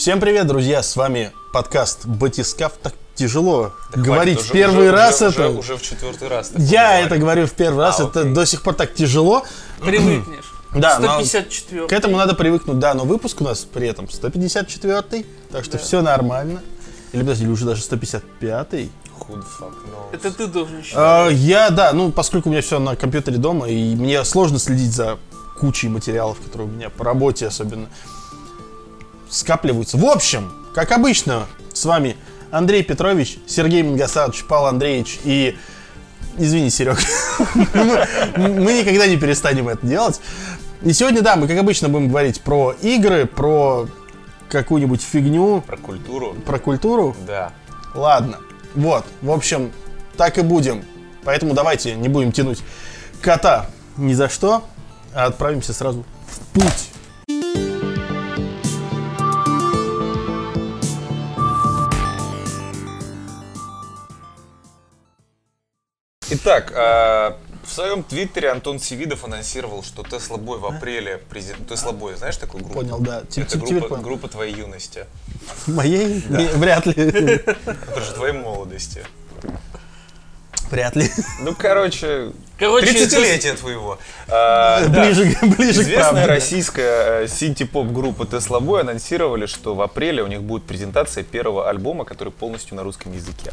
Всем привет, друзья! С вами подкаст Батискаф. Так тяжело Да говорить хватит, в первый уже- раз уже, это. Уже, уже в четвертый раз. Я говорю. это говорю в первый раз, А, это окей. до сих пор так тяжело. Привыкнешь. Да, но 154. к этому надо привыкнуть, да, но выпуск у нас при этом 154 так что Да. все нормально. Или, подожди, или уже даже 155-й. Who knows? Это ты должен считать. А, я, да, ну, поскольку у меня все на компьютере дома, и мне сложно следить за кучей материалов, которые у меня по работе особенно скапливаются. В общем, как обычно, с вами Андрей Петрович, Сергей Мангасадович, Павел Андреевич и... Извини, Серег. Мы никогда не перестанем это делать. И сегодня, да, мы, как обычно, будем говорить про игры, про какую-нибудь фигню, Про культуру? про культуру. Да. Ладно. Вот. В общем, так и будем. Поэтому давайте не будем тянуть кота ни за что, а отправимся сразу в путь. Итак, а, в своем твиттере Антон Севидов анонсировал, что Тесла Бой в апреле президент... Тесла Бой, знаешь такую группу? Понял, да. Тип- Это тип- группа, понял. группа твоей юности. Моей? Не, Вряд ли. Это же твоей молодости. Вряд ли. Ну, короче, Короче, 30-летие твоего. А, да. Ближе, к- ближе к Известная правде. российская э, синти-поп группа Tesla Boy анонсировали, что в апреле у них будет презентация первого альбома, который полностью на русском языке.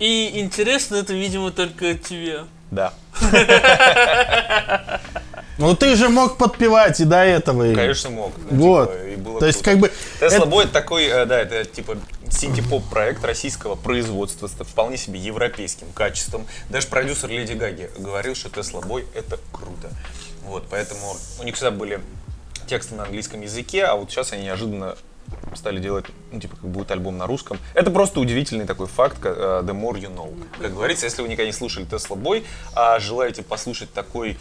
И интересно это, видимо, только тебе. Да. Ну ты же мог подпевать и до этого. и- Конечно, мог. Ну, Вот. типа, и было То есть, круто. как бы... Tesla это- Boy такой, э, да, это типа синти-поп проект российского производства с вполне себе европейским качеством. Даже продюсер Леди Гаги говорил, что Tesla Boy это круто. Вот, поэтому у них всегда были тексты на английском языке, а вот сейчас они неожиданно стали делать, ну, типа, как будет альбом на русском. Это просто удивительный такой факт, э, the more you know. Как говорится, если вы никогда не слушали Tesla Boy, а желаете послушать такой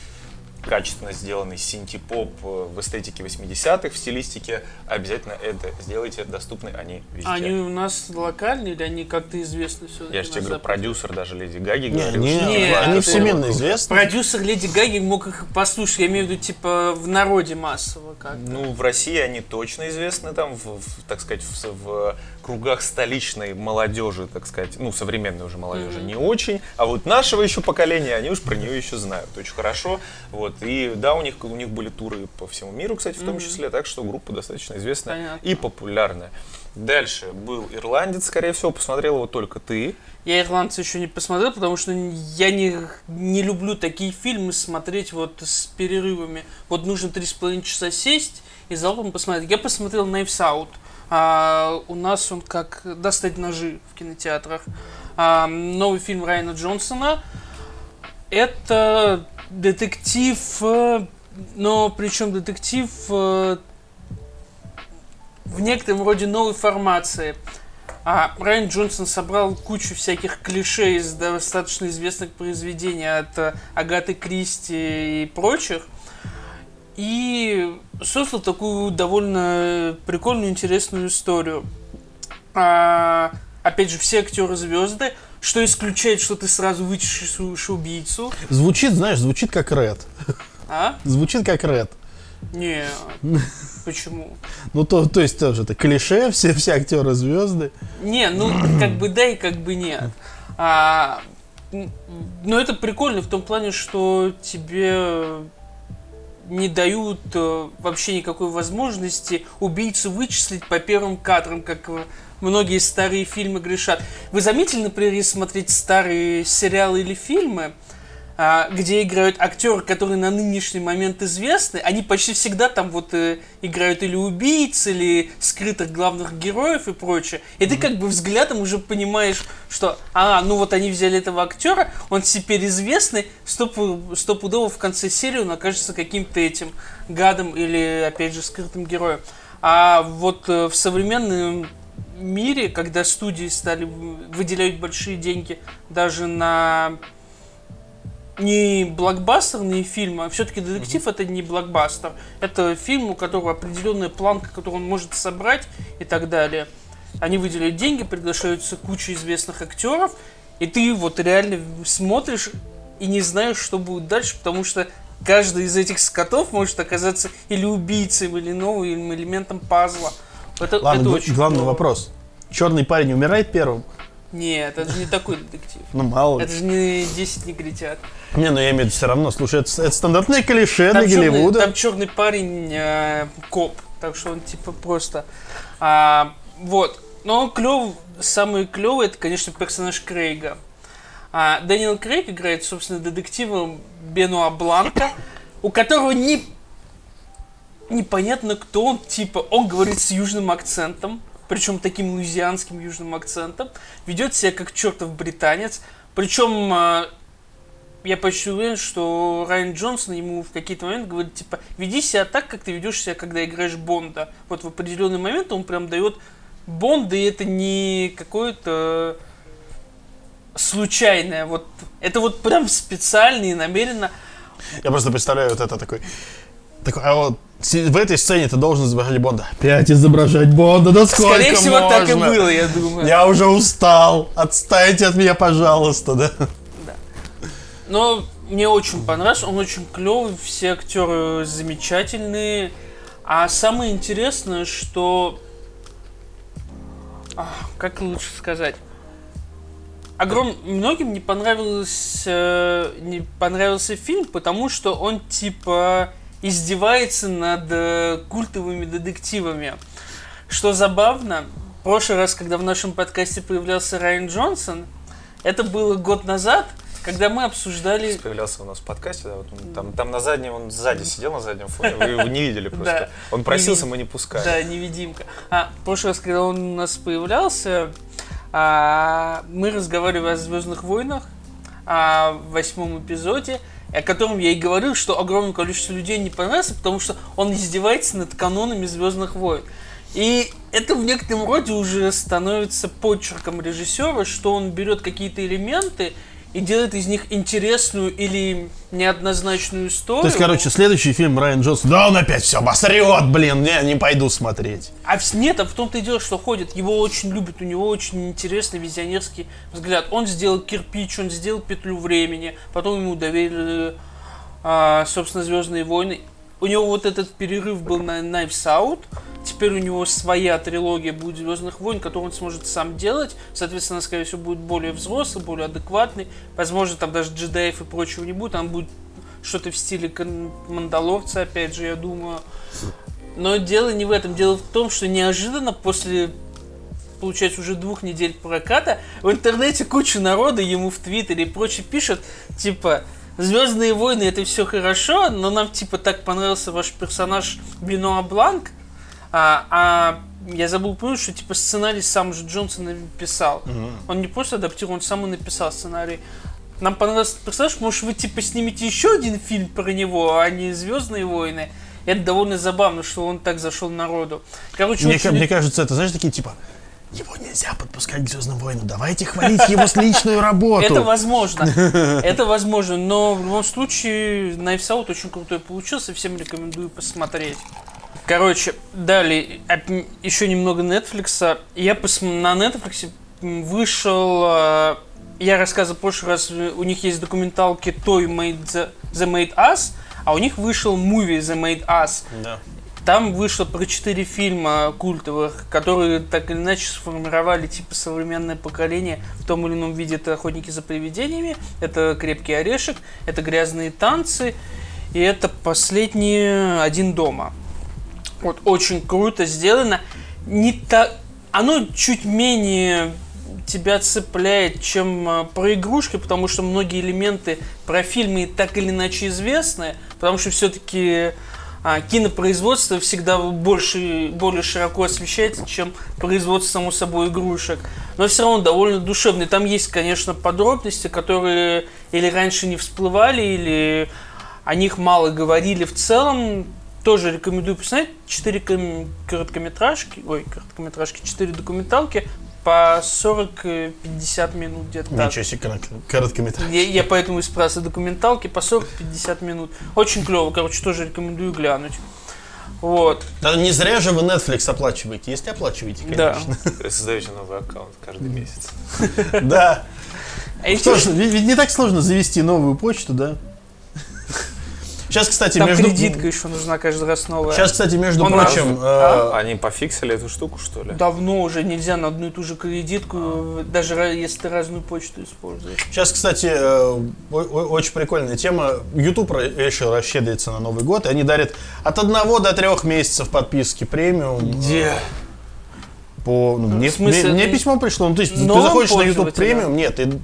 качественно сделанный синти-поп э, в эстетике 80-х, в стилистике, обязательно это сделайте, доступны они везде. Они у нас локальные или они как-то известны все Я же тебе говорю, продюсер даже Леди Гаги Не, говорил, не, что Не, они всемирно круто. известны. Продюсер Леди Гаги мог их послушать, я имею в виду, типа, в народе массово как Ну, в России они точно известны там, в, в, так сказать, в, в кругах столичной молодежи, так сказать, ну, современной уже молодежи не очень, а вот нашего еще поколения, они уж про нее еще знают очень хорошо, вот, и да, у них, у них были туры по всему миру, кстати, в том числе, так что группа достаточно известная Понятно. и популярная. Дальше был ирландец, скорее всего, посмотрел его только ты. Я ирландца еще не посмотрел, потому что я не, не люблю такие фильмы смотреть вот с перерывами. Вот нужно три с половиной часа сесть и залпом посмотреть. Я посмотрел Knives Out. А, у нас он как «Достать ножи» в кинотеатрах. А, новый фильм Райана Джонсона. Это детектив, э, но причем детектив э, в некотором роде новой формации. А Райан Джонсон собрал кучу всяких клише из достаточно известных произведений от э, Агаты Кристи и прочих. И создал такую довольно прикольную, интересную историю. А, опять же, все актеры звезды, что исключает, что ты сразу вычислишь убийцу. Звучит, знаешь, звучит как Ред. А? Звучит как Ред. Не. Почему? Ну, то, то есть тоже это клише, все, все актеры звезды. Не, ну как бы да и как бы нет. А, но это прикольно в том плане, что тебе не дают э, вообще никакой возможности убийцу вычислить по первым кадрам, как э, многие старые фильмы грешат. Вы заметили, например, если смотреть старые сериалы или фильмы, где играют актеры, которые на нынешний момент известны, они почти всегда там вот э, играют или убийц, или скрытых главных героев и прочее. И ты как бы взглядом уже понимаешь, что, а, ну вот они взяли этого актера, он теперь известный, стопу- стопудово в конце серии он окажется каким-то этим гадом или, опять же, скрытым героем. А вот э, в современном мире, когда студии стали выделять большие деньги даже на не блокбастерные фильмы, а все-таки детектив это не блокбастер. Это фильм, у которого определенная планка, которую он может собрать и так далее. Они выделяют деньги, приглашаются куча известных актеров, и ты вот реально смотришь и не знаешь, что будет дальше, потому что каждый из этих скотов может оказаться или убийцей, или новым элементом пазла. Это, Ладно, это очень главный клево. вопрос. Черный парень умирает первым? Нет, это же не такой детектив. Ну, мало ли. Это же не 10 негритят. Не, ну я имею в виду все равно. Слушай, это, это стандартное клише Там для черный, Голливуда. там черный парень э, коп, так что он типа просто. А, вот. Но он клев, самый клевый это, конечно, персонаж Крейга. А, Дэниел Крейг играет, собственно, детективом Бенуа Бланка, у которого не непонятно кто он, типа, он говорит с южным акцентом, причем таким луизианским южным акцентом, ведет себя как чертов британец, причем а, я почти уверен, что Райан Джонсон ему в какие-то моменты говорит, типа, веди себя так, как ты ведешь себя, когда играешь Бонда. Вот в определенный момент он прям дает Бонда, и это не какое-то случайное, вот это вот прям специально и намеренно. Я просто представляю вот это такой... такой а вот в этой сцене ты должен изображать Бонда. Опять изображать Бонда, да сколько Скорее всего, так и можно? было, я думаю. Я уже устал. Отстаньте от меня, пожалуйста, да? Но мне очень понравился, он очень клевый, все актеры замечательные. А самое интересное, что... А, как лучше сказать? Огром... Многим не понравился, не понравился фильм, потому что он типа издевается над э, культовыми детективами. Что забавно, в прошлый раз, когда в нашем подкасте появлялся Райан Джонсон, это было год назад, когда мы обсуждали... Появлялся у нас в подкасте, да, вот он там, там на заднем, он сзади сидел на заднем фоне, вы его не видели просто. Да. Он просился, Не мы не пускали. Да, невидимка. А, в прошлый раз, когда он у нас появлялся, а, мы разговаривали о Звездных войнах, о восьмом эпизоде, о котором я и говорил, что огромное количество людей не понравился, потому что он издевается над канонами Звездных войн. И это в некотором роде уже становится почерком режиссера, что он берет какие-то элементы и делает из них интересную или неоднозначную историю. То есть, короче, следующий фильм Райан Джонсон. Да он опять все обосрет, блин, не, не пойду смотреть. А нет, а в том-то и дело, что ходит, его очень любят, у него очень интересный визионерский взгляд. Он сделал кирпич, он сделал петлю времени, потом ему доверили, а, собственно, Звездные войны. У него вот этот перерыв был на Knives Out, теперь у него своя трилогия будет Звездных войн, которую он сможет сам делать. Соответственно, скорее всего, будет более взрослый, более адекватный. Возможно, там даже джедаев и прочего не будет, там будет что-то в стиле Мандалорца, опять же, я думаю. Но дело не в этом. Дело в том, что неожиданно после, получается, уже двух недель проката, в интернете куча народа ему в Твиттере и прочее пишет, типа, Звездные войны это все хорошо, но нам типа так понравился ваш персонаж Бенуа Бланк, а, а я забыл упомянуть, что типа сценарий сам же Джонсон написал. Он не просто адаптировал, он сам и написал сценарий. Нам понравился этот персонаж, может вы типа снимете еще один фильм про него, а не Звездные войны. Это довольно забавно, что он так зашел народу. Короче, Мне, очень- мне кажется, это, знаешь, такие типа, его нельзя подпускать к Звездным войнам, давайте хвалить его с личную работу. Это возможно. Это возможно. Но в любом случае, Knives Out очень крутой получился. Всем рекомендую посмотреть. Короче, далее, еще немного Netflix. Я пос- на Netflix вышел... э, Я рассказывал в прошлый раз, у них есть документалки Toy Made the, the Made Us, а у них вышел movie The Made Us. Да. Там вышло про четыре фильма культовых, которые так или иначе сформировали типа современное поколение в том или ином виде. Это «Охотники за привидениями», это «Крепкий орешек», это «Грязные танцы» и это «Последний один дома». Вот очень круто сделано. Не так... Оно чуть менее тебя цепляет, чем э, про игрушки, потому что многие элементы про фильмы так или иначе известны, потому что все-таки кинопроизводство всегда больше, более широко освещается, чем производство, само собой, игрушек. Но все равно довольно душевный. Там есть, конечно, подробности, которые или раньше не всплывали, или о них мало говорили в целом. Тоже рекомендую посмотреть. Четыре ком- короткометражки, ой, короткометражки, четыре документалки по 40-50 минут где-то так. Ничего себе, коротко- короткометражка. Я, я поэтому и спрашиваю документалки по 40-50 минут. Очень клево, короче, тоже рекомендую глянуть. Вот, Да не зря же вы Netflix оплачиваете, если оплачиваете, да. конечно. Создаете новый аккаунт каждый месяц. Да. А Что ж, интересно- ведь ведь не так сложно завести новую почту, да? Сейчас, кстати, Там между... кредитка еще нужна каждый раз новая. Сейчас, кстати, между Он прочим, раз- э, Они пофиксили эту штуку, что ли? Давно уже нельзя на одну и ту же кредитку, даже ра- если ты разную почту используешь. Сейчас, кстати, э, очень прикольная тема. YouTube ра- решил расщедриться на Новый год, и они дарят от одного до трех месяцев подписки премиум. Где? По, ну, мне, В смысле, мне- мне письмо пришло. Ну, то есть ты заходишь на YouTube премиум, нет, ты-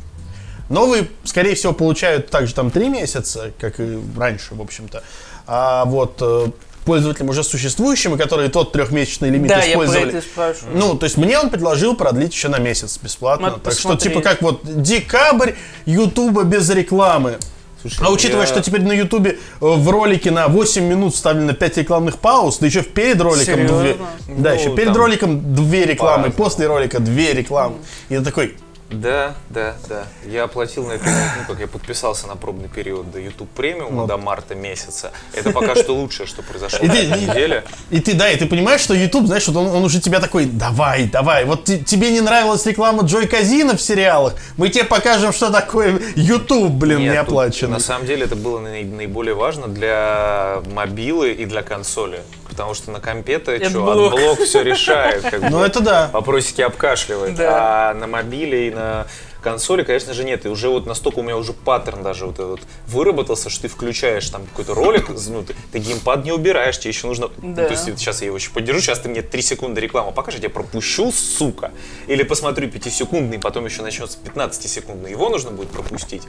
новые, скорее всего, получают также там три месяца, как и раньше, в общем-то. А вот э, пользователям уже существующим, и которые тот трехмесячный лимит Да, я про использовали. это. Ну, то есть мне он предложил продлить еще на месяц бесплатно. Надо так что, посмотреть. типа, как вот декабрь Ютуба без рекламы. Слушай, А учитывая, я- что теперь на Ютубе э, в ролике на 8 минут вставлено 5 рекламных пауз, да еще перед роликом Серьезно? две. Да, Ну, еще перед там роликом две рекламы, после ролика две рекламы. И я такой, Да, да, да. Я оплатил на это, ну, как я подписался на пробный период до YouTube премиума Ну. до марта месяца. Это пока что лучшее, что произошло на этой неделе. и ты, да, и ты понимаешь, что YouTube, знаешь, вот он, он уже тебя такой, давай, давай, вот ти- тебе не нравилась реклама Джой Казина в сериалах, мы тебе покажем, что такое YouTube, блин, Нет, не тут оплаченный. На самом деле это было наи- наиболее важно для мобилы и для консоли. Потому что на компе-то что, AdBlock. AdBlock все решает. Как Ну бы. это да. Вопросики обкашливает. Да. А на мобиле и на консоли, конечно же, нет. И уже вот настолько у меня уже паттерн даже вот этот выработался, что ты включаешь там какой-то ролик, ну, ты, ты геймпад не убираешь, тебе еще нужно... ну, Да. то есть сейчас я его еще поддержу, сейчас ты мне 3 секунды рекламу покажешь, я тебя пропущу, сука. Или посмотрю 5-секундный, потом еще начнется 15-секундный. Его нужно будет пропустить.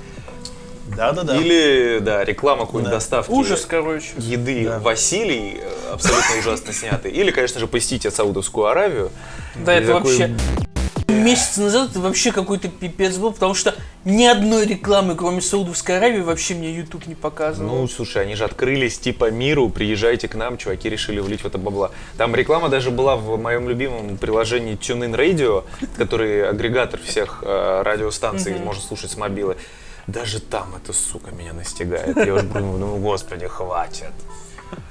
Да-да-да. Или, да, реклама какой-нибудь Да. доставки Ужас, короче. еды Да. Василий, э, абсолютно ужасно снятый. Или, конечно же, посетите Саудовскую Аравию. Да, это вообще... Месяц назад это вообще какой-то пипец был, потому что ни одной рекламы, кроме Саудовской Аравии, вообще мне YouTube не показывал. Ну, слушай, они же открылись типа миру, приезжайте к нам, чуваки решили влить в это бабла. Там реклама даже была в моем любимом приложении TuneIn Radio, который агрегатор всех э, радиостанций, можно слушать с мобилы. Даже там это, сука, меня настигает. Я уже думаю, ну, господи, хватит.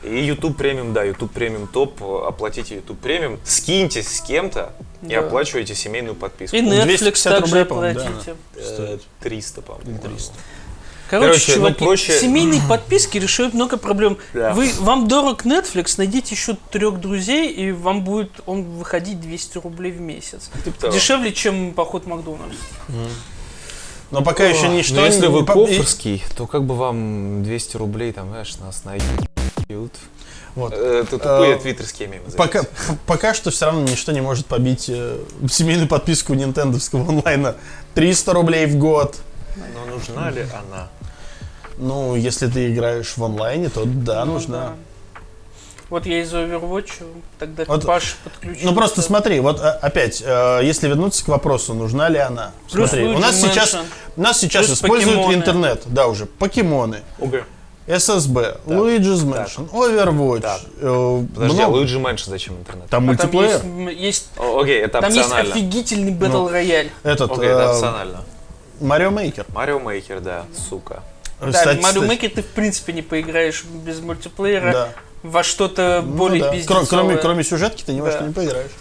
И YouTube премиум, да, YouTube премиум топ, оплатите YouTube премиум, скиньтесь с кем-то и Да. оплачивайте семейную подписку. И Netflix 250 также рублей, по-моему, да, оплатите. Э, 300, по-моему. 300. Короче, Короче, ну, чуваки, проще- семейные подписки решают много проблем. Да. Вы, вам дорог Netflix, найдите еще трех друзей, и вам будет он выходить 200 рублей в месяц. Типа того. Дешевле, чем поход в Макдональдс. Но пока еще ничто Но если не... вы по- коферский, то как бы вам 200 рублей, там, знаешь, нас найдут. Вот. Это тупые Э, твиттерские мемы. Пока, пока что все равно ничто не может побить э, семейную подписку нинтендовского онлайна. 300 рублей в год. Но нужна ли она? Ну, если ты играешь в онлайне, то да, Ну нужна. да. Вот я из Overwatch, тогда Вот- Паш подключил. Ну просто смотри, вот а, опять, э, если вернуться к вопросу, нужна ли она. Плюс Смотри, у нас сейчас, Mansion. у нас сейчас Плюс используют покемоны. интернет, да уже, покемоны, ОГ. SSB, Luigi's Mansion, Overwatch, Так. э, Подожди, а много- Luigi's Mansion зачем интернет? там А там мультиплеер, есть, м, есть- О, окей, это там есть офигительный battle royale. этот Окей, это э, опционально. Mario Maker. Mario Maker, да, сука. Да, Mario Maker ты в принципе не поиграешь без мультиплеера Да. Во что-то Ну более да. пиздецовое. Кро- Кроме, кроме сюжетки ты ни во Да. что не поиграешь.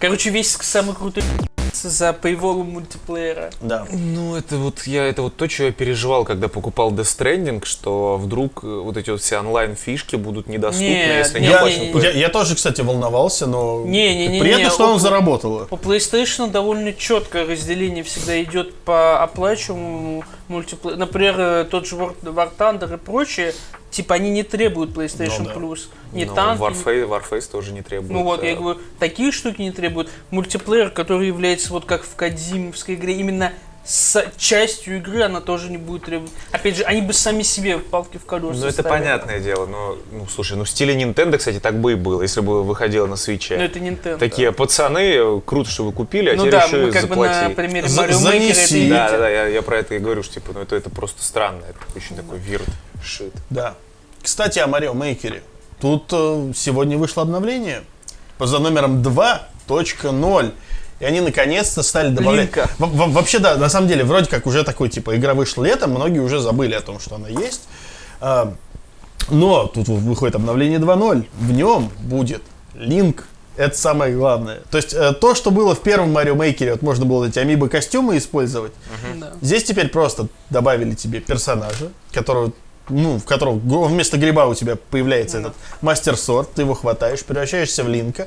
Короче, весь самый крутой за paywall ом мультиплеера. Да. Ну, это вот я это вот то, что я переживал, когда покупал Death Stranding, что вдруг э, вот эти вот все онлайн-фишки будут недоступны, Нет, если не, не Я, не, по- я, я тоже, кстати, волновался, но Не-не-не-не, приятно, что у- он заработало. У PlayStation довольно четкое разделение всегда идет по оплачиваемому мультиплееру. Например, э, тот же War, Thunder и прочее, типа они не требуют PlayStation Ну да. Plus. Не Ну, танки, Warface, Warface тоже не требует. Ну вот, я э, говорю, такие штуки не требуют. Мультиплеер, который является вот как в Кадзимовской игре, именно с частью игры она тоже не будет требовать. Опять же, они бы сами себе палки в колеса Ну, это ставили. понятное дело, но, ну, слушай, ну, в стиле Nintendo, кстати, так бы и было, если бы выходило на свече. Но это Nintendo. Такие пацаны, круто, что вы купили, а ну теперь да, еще мы как бы на заплати. примере За- занеси. и Да, да, да, я, я про это и говорю, что типа, ну это, это просто странно, это очень такой вирт шит. Да. Кстати, о Марио Мейкере. Тут э, сегодня вышло обновление за номером 2.0. И они наконец-то стали добавлять... Линка. Во- во- вообще, да, на самом деле, вроде как уже такой, типа, игра вышла летом, многие уже забыли о том, что она есть. А, но тут выходит обновление 2.0. В нем будет линк. Это самое главное. То есть э, то, что было в первом Марио Мейкере, вот можно было эти амибо костюмы использовать. Да. Здесь теперь просто добавили тебе персонажа, которого ну, в котором вместо гриба у тебя появляется этот мастер-сорт, ты его хватаешь, превращаешься в линка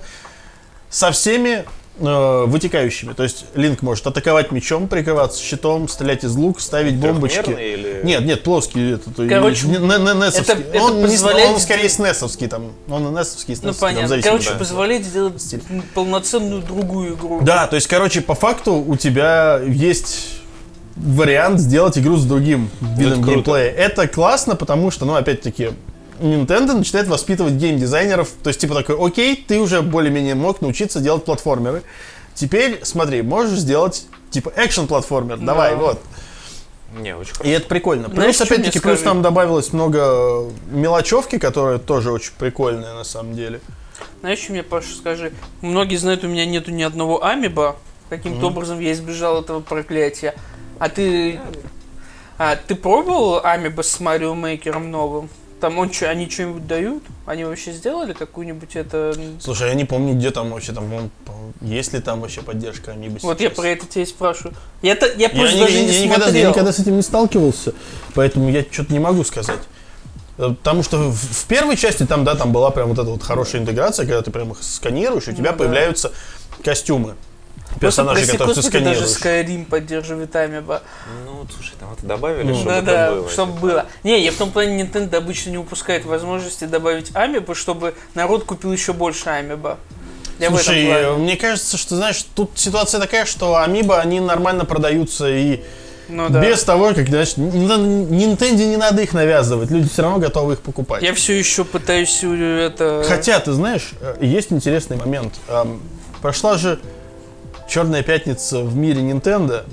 со всеми э, вытекающими. То есть линк может атаковать мечом, прикрываться щитом, стрелять из лука, ставить бомбочки. Трехмерный или- Нет, нет, плоский. Это, то- Короче, не- не- не- несовский. это- это он, позволяет он скорее снесовский там. Он и несовский, и Ну снесовский, там, понятно. зависимости. Короче, позволяет сделать Стиль. полноценную другую игру. Да, то есть, короче, по факту у тебя есть вариант сделать игру с другим видом круто. геймплея. Это классно, потому что, ну, опять-таки, Nintendo начинает воспитывать геймдизайнеров. То есть, типа такой, окей, ты уже более-менее мог научиться делать платформеры. Теперь, смотри, можешь сделать, типа, экшен-платформер. Давай, вот. Не, очень И это прикольно. Плюс, опять-таки, плюс там добавилось много мелочевки, которая тоже очень прикольная, на самом деле. Знаешь, что мне, Паша, скажи? Многие знают, у меня нету ни одного амиба. Каким-то образом я избежал этого проклятия. А ты... А ты пробовал амиба с Марио Мейкером новым? Там он чё, они что-нибудь дают? Они вообще сделали какую-нибудь это... Слушай, я не помню, где там вообще там, он, есть ли там вообще поддержка Амибо Вот я сейчас. про это тебя и спрашиваю. Я, то, я Я, просто не- даже я- не я никогда, смотрел. я никогда с этим не сталкивался, поэтому я что-то не могу сказать. Э, Потому что в, в первой части там, да, там была прям вот эта вот хорошая интеграция, когда ты прям их сканируешь, и у тебя да. появляются костюмы Просто, персонажей, прости, которых ты господи, даже. Skyrim поддерживает амиба. Ну, слушай, там это добавили, Ну, чтобы Да, да, было. чтобы типа. было. Не, я в том плане Nintendo обычно не упускает возможности добавить амибо, чтобы народ купил еще больше амибо. Я Слушай, мне кажется, что, знаешь, тут ситуация такая, что Амибо, они нормально продаются и Ну да. без того, как, знаешь, Nintendo не надо их навязывать, люди все равно готовы их покупать. Я все еще пытаюсь э, это... Хотя, ты знаешь, э, есть интересный момент. Эм, Прошла же Черная пятница в мире Nintendo,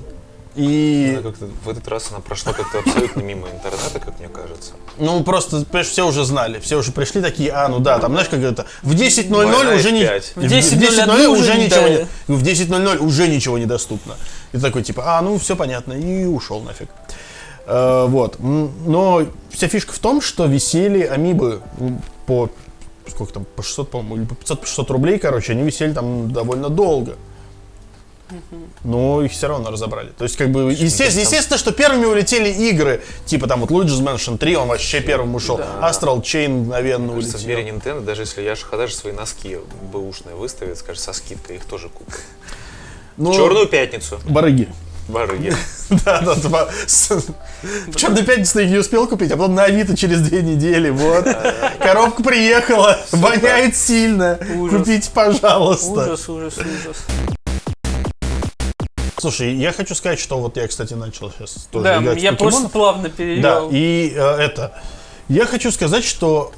и Она как-то- в этот раз она прошла как-то абсолютно мимо интернета, как мне кажется. ну просто, понимаешь, все уже знали, все уже пришли такие, а, ну да, там, знаешь, как это, в 10.00 Война уже не... F5. В 10.01 уже уже не ничего не... ну, В 10.00 уже ничего недоступно. И такой, типа, а, ну все понятно, и ушел нафиг. Э, вот. Но вся фишка в том, что висели амибы м, по сколько там, по 600, по-моему, или по 500, по 600 рублей, короче, они висели там довольно долго. Но их все равно разобрали. То есть, как бы, естественно, естественно, что первыми улетели игры, типа там вот Luigi's Mansion 3, он вообще первым ушел. Astral Chain мгновенно Мне кажется, в мире улетел. Nintendo, даже если я же даже свои носки бэушные выставит, скажет, со скидкой, их тоже куплю. Ну, Черную пятницу. Барыги. Барыги. Да, да, да. В Черную пятницу я их не успел купить, а потом на Авито через две недели, вот. Коробка приехала, воняет сильно. Купите, пожалуйста. Ужас, ужас, ужас. Слушай, я хочу сказать, что вот я, кстати, начал сейчас тоже Да, играть в я просто покемонов. плавно Да, перевел. и э, это. Я хочу сказать, что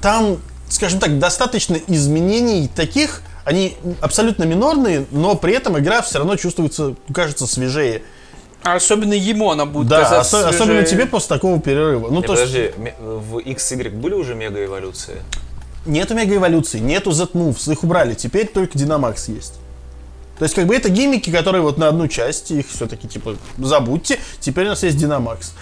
там, скажем так, достаточно изменений таких, они абсолютно минорные, но при этом игра все равно чувствуется, кажется, свежее. А особенно ему она будет Да, казаться осо- особенно свежее. тебе после такого перерыва. Ну, Не, то есть, подожди, ме- в XY были уже мега-эволюции? нету мегаэволюции, нету Z-Moves, их убрали, теперь только Dynamax есть. То есть, как бы это гиммики, которые вот на одну часть, их все-таки, типа, забудьте, теперь у нас есть Dynamax.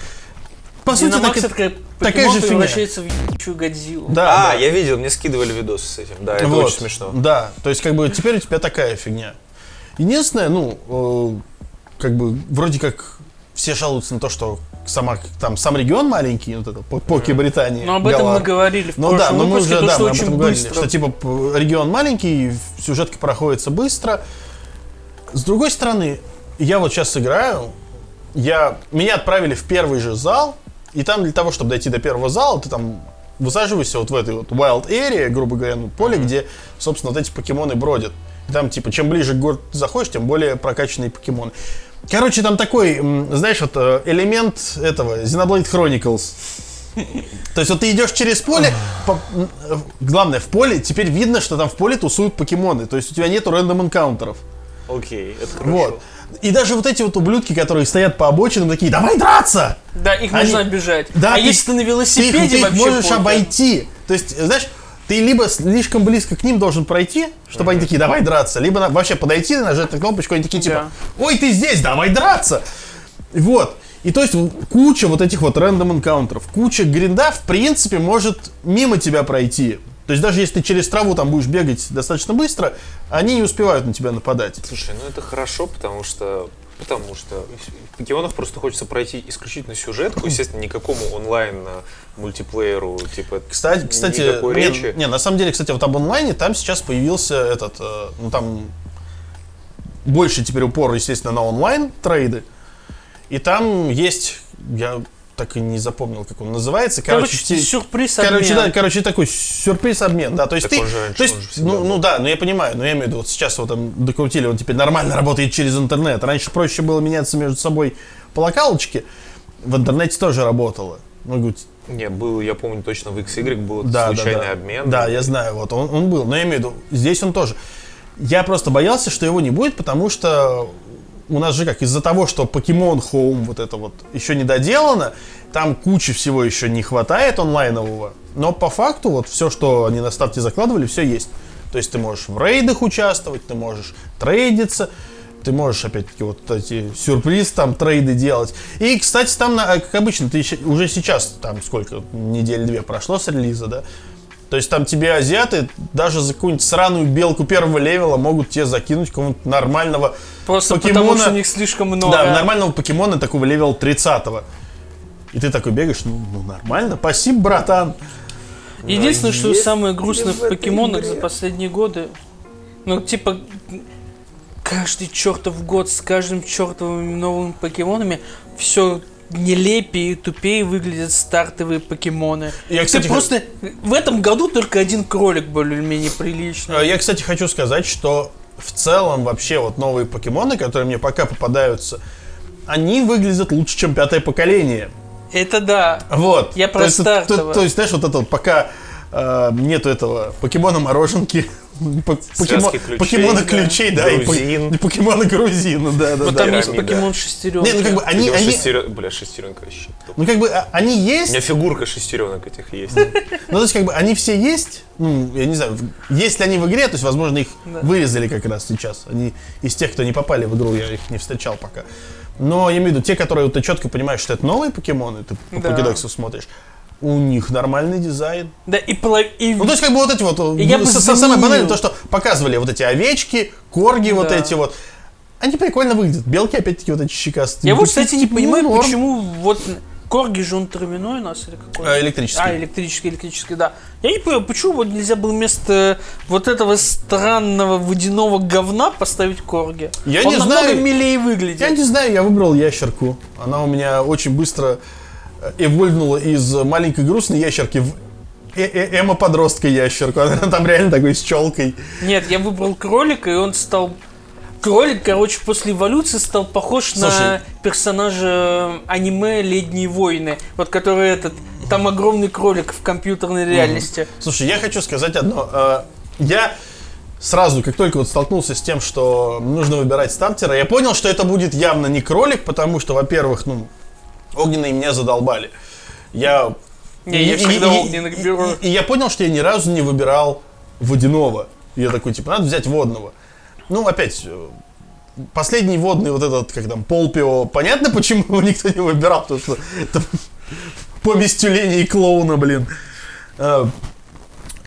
По сути, Динамакс так, это такая покемон же фигня. превращается в ебучую Годзиллу. да, а, да. я видел, мне скидывали видосы с этим. Да, это Вот, очень смешно. Да, то есть как бы теперь у тебя такая фигня. Единственное, ну, э, как бы вроде как все жалуются на то, что сама, там, сам регион маленький, вот это, по- Поки Британии. Но об этом Галар. мы говорили в Ну да, но мы уже, то, да, что мы об этом говорили, быстро. что типа регион маленький, сюжетка проходится быстро. С другой стороны, я вот сейчас играю, я, меня отправили в первый же зал, и там для того, чтобы дойти до первого зала, ты там высаживаешься вот в этой вот wild area, грубо говоря, ну, поле, где, собственно, вот эти покемоны бродят. И там, типа, чем ближе к городу ты заходишь, тем более прокачанные покемоны. Короче, там такой, знаешь, вот э, элемент этого, Xenoblade Chronicles. То есть вот ты идешь через поле, по- э, главное, в поле, теперь видно, что там в поле тусуют покемоны. То есть у тебя нету рандом энкаунтеров. Окей, это хорошо. Вот. И даже вот эти вот ублюдки, которые стоят по обочинам, такие, давай драться! Да, их Они- нужно обижать. Да, а ты- если ты на Ты их, велосипеде ты их вообще можешь похер. обойти. То есть, знаешь, ты либо слишком близко к ним должен пройти, чтобы они такие, давай драться, либо на- вообще подойти, нажать на кнопочку, они такие типа, ой, ты здесь, давай драться. Вот. И то есть куча вот этих вот рандом энкаунтеров, куча гринда, в принципе, может мимо тебя пройти. То есть даже если ты через траву там будешь бегать достаточно быстро, они не успевают на тебя нападать. Слушай, ну это хорошо, потому что Потому что в покемонах просто хочется пройти исключительно сюжетку, естественно, никакому онлайн мультиплееру, типа, Кстати, кстати, никакой не, речи. не, на самом деле, кстати, вот об онлайне там сейчас появился этот, э, ну там больше теперь упор, естественно, на онлайн трейды. И там есть, я так и не запомнил, как он называется. Короче, те- сюрприз Короче, обмен. да, короче, такой сюрприз-обмен, да, то есть Так ты, же раньше, то есть, ну, был. ну да, ну я понимаю, но я имею в виду, вот сейчас вот там докрутили, он теперь нормально работает через интернет. Раньше проще было меняться между собой по локалочке, в интернете тоже работало. Ну, говорю, Не, был, я помню точно, в XY был да, случайный да, да. обмен. Да, я знаю, вот он, он был, но я имею в виду, здесь он тоже. Я просто боялся, что его не будет, потому что у нас же как, из-за того, что Pokemon Home вот это вот еще не доделано, там кучи всего еще не хватает онлайнового, но по факту вот все, что они на старте закладывали, все есть. То есть ты можешь в рейдах участвовать, ты можешь трейдиться, ты можешь, опять-таки, вот эти сюрприз, там, трейды делать. И, кстати, там, на- как обычно, ты уже сейчас, там, сколько, недель две прошло с релиза, да? То есть там тебе азиаты даже за какую-нибудь сраную белку первого левела могут тебе закинуть какого-нибудь нормального Просто покемона. потому, что у них слишком много. Да, нормального покемона такого level 30 И ты такой бегаешь, ну, ну, нормально, спасибо, братан. Единственное, что самое грустное в покемонах игре? за последние годы, ну, типа, каждый чертов год с каждым чертовыми новыми покемонами все нелепее и тупее выглядят стартовые покемоны. Я, Ты кстати, просто... В этом году только один кролик более-менее приличный. Э, Я, кстати, хочу сказать, что в целом вообще вот новые покемоны, которые мне пока попадаются, они выглядят лучше, чем пятое поколение. Это да. Вот. Я про то есть, стартовое. То, то есть, знаешь, вот это вот пока э, нету этого покемона мороженки, по- покемо- ключей, покемона да. ключей, да, и, по- Грузин. и покемона грузина, да, да, Вот да. там есть пирамида. покемон шестеренка. Не, ну как бы они, они, шестерен- Бля, шестеренка вообще. топ. ну как бы а, они У есть, меня фигурка шестеренок этих есть. ну то есть как бы они все есть, ну я не знаю, есть ли они в игре, то есть возможно их Да. вырезали как раз сейчас, они из тех, кто не попали в игру, я их не встречал пока. Но я имею в виду, те, которые вот ты четко понимаешь, что это новые покемоны, ты по Да. покедексу смотришь, у них нормальный дизайн. Да, и, поло- и Ну, то есть, как бы вот эти вот, Я ну, бы самое банальное, то, что показывали вот эти овечки, корги вот Да. эти вот, они прикольно выглядят. Белки, опять-таки, вот эти щекастые. Я Ну, вот, кстати, не ну, понимаю, норм. почему вот Корги же он травяной у нас или какой? А, электрический. А, электрический, электрический, да. Я не понимаю, почему вот нельзя было вместо вот этого странного водяного говна поставить Корги? Я он не намного знаю. милее выглядит. Я не знаю, я выбрал ящерку. Она у меня очень быстро э, эвольвнула из маленькой грустной ящерки в э- э- эмо-подростка ящерку. Она там реально такой с челкой. Нет, я выбрал кролика, и он стал... Кролик, короче, после эволюции стал похож на Слушай. персонажа аниме «Ледние войны». Вот который этот... Там огромный кролик в компьютерной реальности. Слушай, я хочу сказать одно. Э, Я сразу, как только вот столкнулся с тем, что нужно выбирать стартера, я понял, что это будет явно не кролик, потому что, во-первых, ну, огненные меня задолбали. Я... Не, я и- всегда и- огненных и- беру. И, и я понял, что я ни разу не выбирал водяного. Я такой, типа, надо взять водного. Ну, опять, э, последний водный вот этот, как там, полпио, понятно, почему его никто не выбирал, потому что это помесь тюленя и клоуна, блин. Э,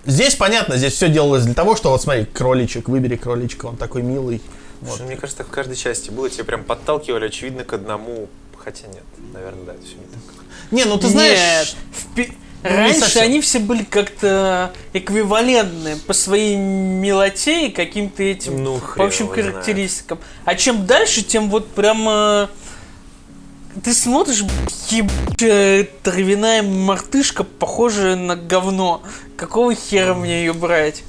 Здесь понятно, здесь все делалось для того, что вот смотри, кроличек, выбери кроличка, он такой милый. Слушай, Мне кажется, так в каждой части было, тебя прям подталкивали, очевидно, к одному. Хотя нет, наверное, да, это все не так. Не, ну ты Нет, знаешь, в пи- Ну, не Раньше они все были как-то эквивалентны по своей милоте и каким-то этим Ну, по общим его знает. характеристикам. А чем дальше, тем вот прямо ты смотришь, ебучая травяная мартышка, похожая на говно. Какого хера мне ее брать?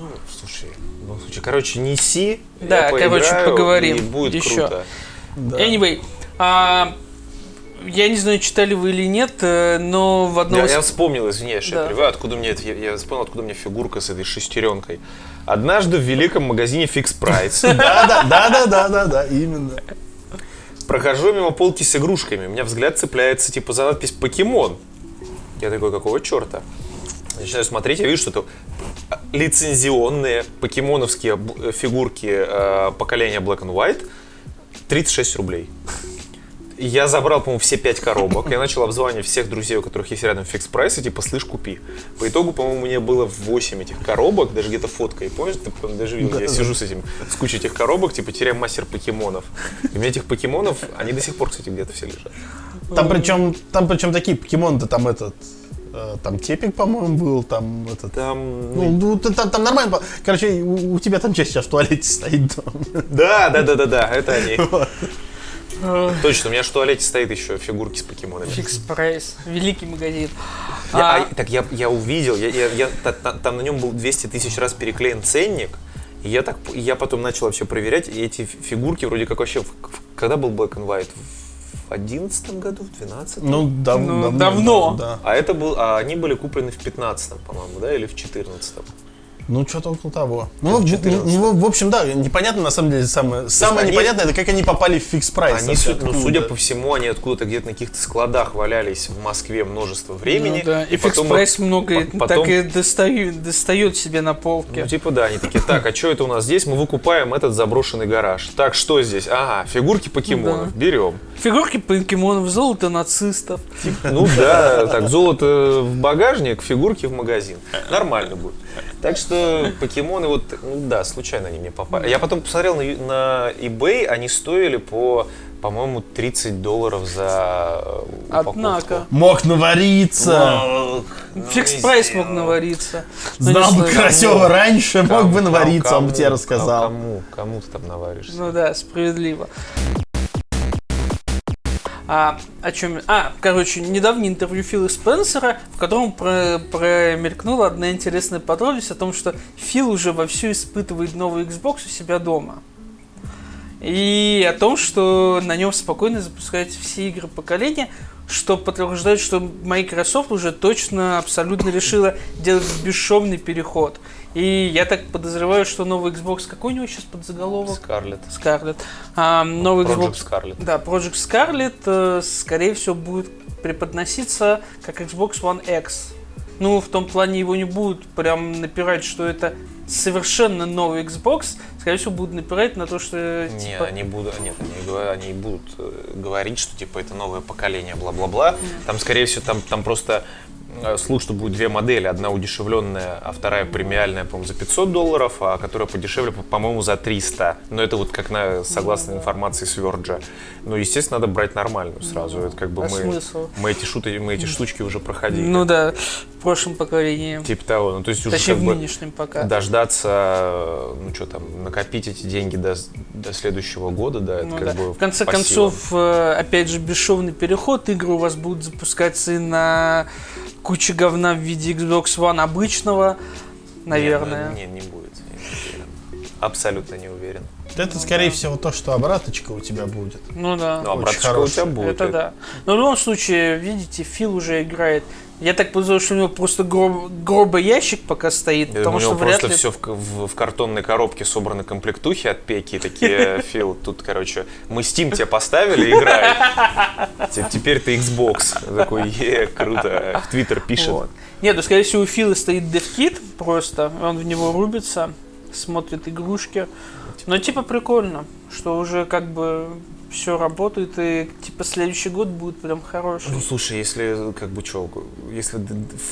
Ну, слушай, в любом случае, короче, неси. Да, я короче, поиграю, поговорим И будет еще. круто. да. Anyway, а, я не знаю, читали вы или нет, э, но в одном Я, из я вспомнил, извиняюсь, Да. я перебиваю, откуда мне это, я, я вспомнил, откуда у меня фигурка с этой шестеренкой. Однажды в великом магазине Fix Price да, да, да, да, да, да, да, именно. прохожу мимо полки с игрушками, у меня взгляд цепляется типа за надпись «Покемон». Я такой, какого черта? Начинаю смотреть, я вижу, что это лицензионные покемоновские э, фигурки э, поколения Black and White 36 рублей. Я забрал, по-моему, все пять коробок. Я начал обзванивать всех друзей, у которых есть рядом фикс прайс, и типа, слышь, купи. По итогу, по-моему, у меня было 8 этих коробок, даже где-то фотка. И помнишь, ты даже видел, я сижу с этим, с кучей этих коробок, типа, теряю мастер покемонов. И у меня этих покемонов, они до сих пор, кстати, где-то все лежат. Там причем, там причем такие покемоны-то там этот, э, там Тепик, по-моему, был, там этот. Там, Ну, ну, ты- там, там нормально. Короче, у, у тебя там часть сейчас в туалете стоит. там. Да, да, да, да, да, это они. Э, Точно, у меня же в туалете стоит еще фигурки с покемонами. Фикс прайс. Великий магазин. Я- А, а, так я, я увидел, я, я- я- та- та- там на нем был 200 тысяч раз переклеен ценник, и я, так, я потом начал вообще проверять, и эти фигурки вроде как вообще, в- в- когда был Black and White? В 11 году, в 12 Ну, дав- Ну, давно. Да, да. А это был, а они были куплены в 15 по-моему, да, или в 14 Ну, что-то около того. Ну, в, 14. ну, в общем, да, непонятно, на самом деле, самое, самое они- непонятное, это как они попали в Fix Price. Они, ну, судя по всему, они откуда-то где-то на каких-то складах валялись в Москве множество времени. ну да, и Fix потом их- Price много по- потом- так и достают, достает себе на полке. Ну, типа, да, они такие, так, а что это у нас здесь? Мы выкупаем этот заброшенный гараж. Так, что здесь? Ага, фигурки покемонов. Да. Берем. Фигурки покемонов, золото нацистов. Ну да, так, золото в багажник, фигурки в магазин. Нормально будет. Так что покемоны, вот, ну да, случайно они мне попали. Я потом посмотрел на, на eBay, они стоили по, по-моему, 30 долларов за э, упаковку. Однако. Мог навариться. Ох, ну, Фикс не прайс мог навариться. Ну, Знал бы Карасева раньше, мог Кому- бы навариться, он бы кому- тебе рассказал. Кому, кому ты там наваришься? Ну да, справедливо. А, о чем? А, короче, недавнее интервью Фила Спенсера, в котором про- промелькнула одна интересная подробность о том, что Фил уже вовсю испытывает новый Xbox у себя дома. И о том, что на нем спокойно запускают все игры поколения, что подтверждает, что Microsoft уже точно абсолютно решила делать бесшовный переход. И я так подозреваю, что новый Xbox, какой у него сейчас подзаголовок? Скарлет. Scarlett. А, новый Project Xbox, Scarlet. да, Project Scarlet, э, скорее всего, будет преподноситься как Xbox One X. Ну, в том плане его не будут прям напирать, что это совершенно новый Xbox. Скорее всего, будут напирать на то, что Не, типа... они будут, нет, они, они будут э, говорить, что типа это новое поколение, бла-бла-бла. Там, скорее всего, там, там просто э, слух, что будет две модели. Одна удешевленная, а вторая премиальная, по-моему, за 500 долларов, а которая подешевле, по- по-моему, за 300. Но это вот как на, согласно информации с Verge. Ну, естественно, надо брать нормальную сразу. Это как бы а мы, смысл? мы, эти шуты, мы эти штучки уже проходили. Ну да, в прошлом поколении. Типа того. Ну, то есть уже Точнее, как в бы нынешнем пока. дождаться, э, ну что там, накопить эти деньги до, до следующего года, да, это Ну как да. бы В конце концов, э, опять же, бесшовный переход. Игры у вас будут запускаться и на куче говна в виде Xbox One обычного, наверное. Нет, ну, не, не будет, я не уверен. Абсолютно не уверен. Это, скорее всего, то, что обраточка у тебя будет. Ну да. Ну, а Очень братушка у тебя будет. Это да. Но в любом случае, видите, Фил уже играет. Я так подозреваю, что у него просто гроб, гробый ящик пока стоит, Я потому думаю, у что него вряд просто ли... все в, в- в картонной коробке собраны комплектухи от пеки, такие, Фил, тут, короче, мы Steam тебе поставили, играй. Те- Теперь ты Xbox. Такой, е, круто. В Твиттер пишет. Вот. Нет, ну, скорее всего, у Фила стоит DevKit просто, он в него рубится, смотрит игрушки. Но типа прикольно, что уже как бы все работает, и типа следующий год будет прям хороший. Ну, слушай, если как бы что, если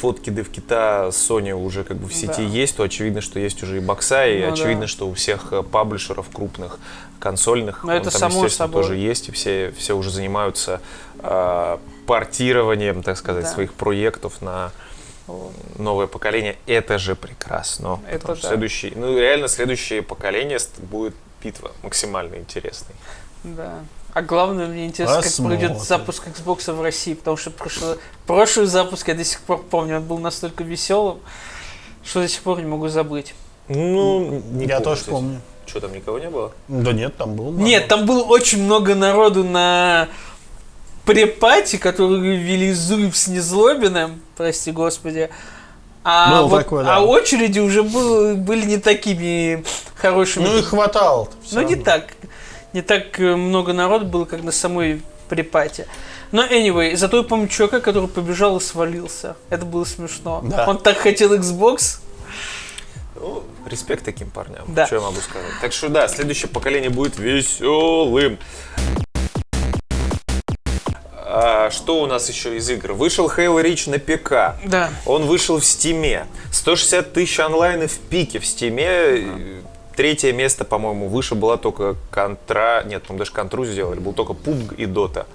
фотки девкита Sony уже как бы в сети Да. есть, то очевидно, что есть уже и бокса, и Ну, очевидно, да. что у всех э, паблишеров крупных консольных, Ну, он это там, само естественно, собой. тоже есть, и все, все уже занимаются э, портированием, так сказать, Да. своих проектов на Вот. новое поколение. Это же прекрасно. Это да. следующий, ну реально следующее поколение будет битва максимально интересной. Да. А главное, мне интересно, как Посмотрим. пройдет запуск Xbox в России, потому что прошлый, прошлый запуск я до сих пор помню, он был настолько веселым, что до сих пор не могу забыть. Ну, не Я помню, тоже помню. Что там никого не было? Да нет, там был. Нет, там было очень много народу на препате, которые вели Зуев с Незлобиным, прости господи. А, Было вот- такое, да. а очереди уже был- были не такими хорошими. Ну и хватало. Ну, не так. Не так э, много народу было, как на самой припате. Но anyway, зато я помню чувака, который побежал и свалился. Это было смешно. Да. Он так хотел Xbox. Ну, респект таким парням. Да. Что я могу сказать? Так что да, следующее поколение будет веселым. что у нас еще из игр? Вышел Halo Reach на ПК. Да. Он вышел в Стиме. 160 тысяч онлайна в пике в Стиме. Третье место, по-моему, выше была только Контра... Нет, по-моему, даже Контру сделали. Был только PUBG и Дота.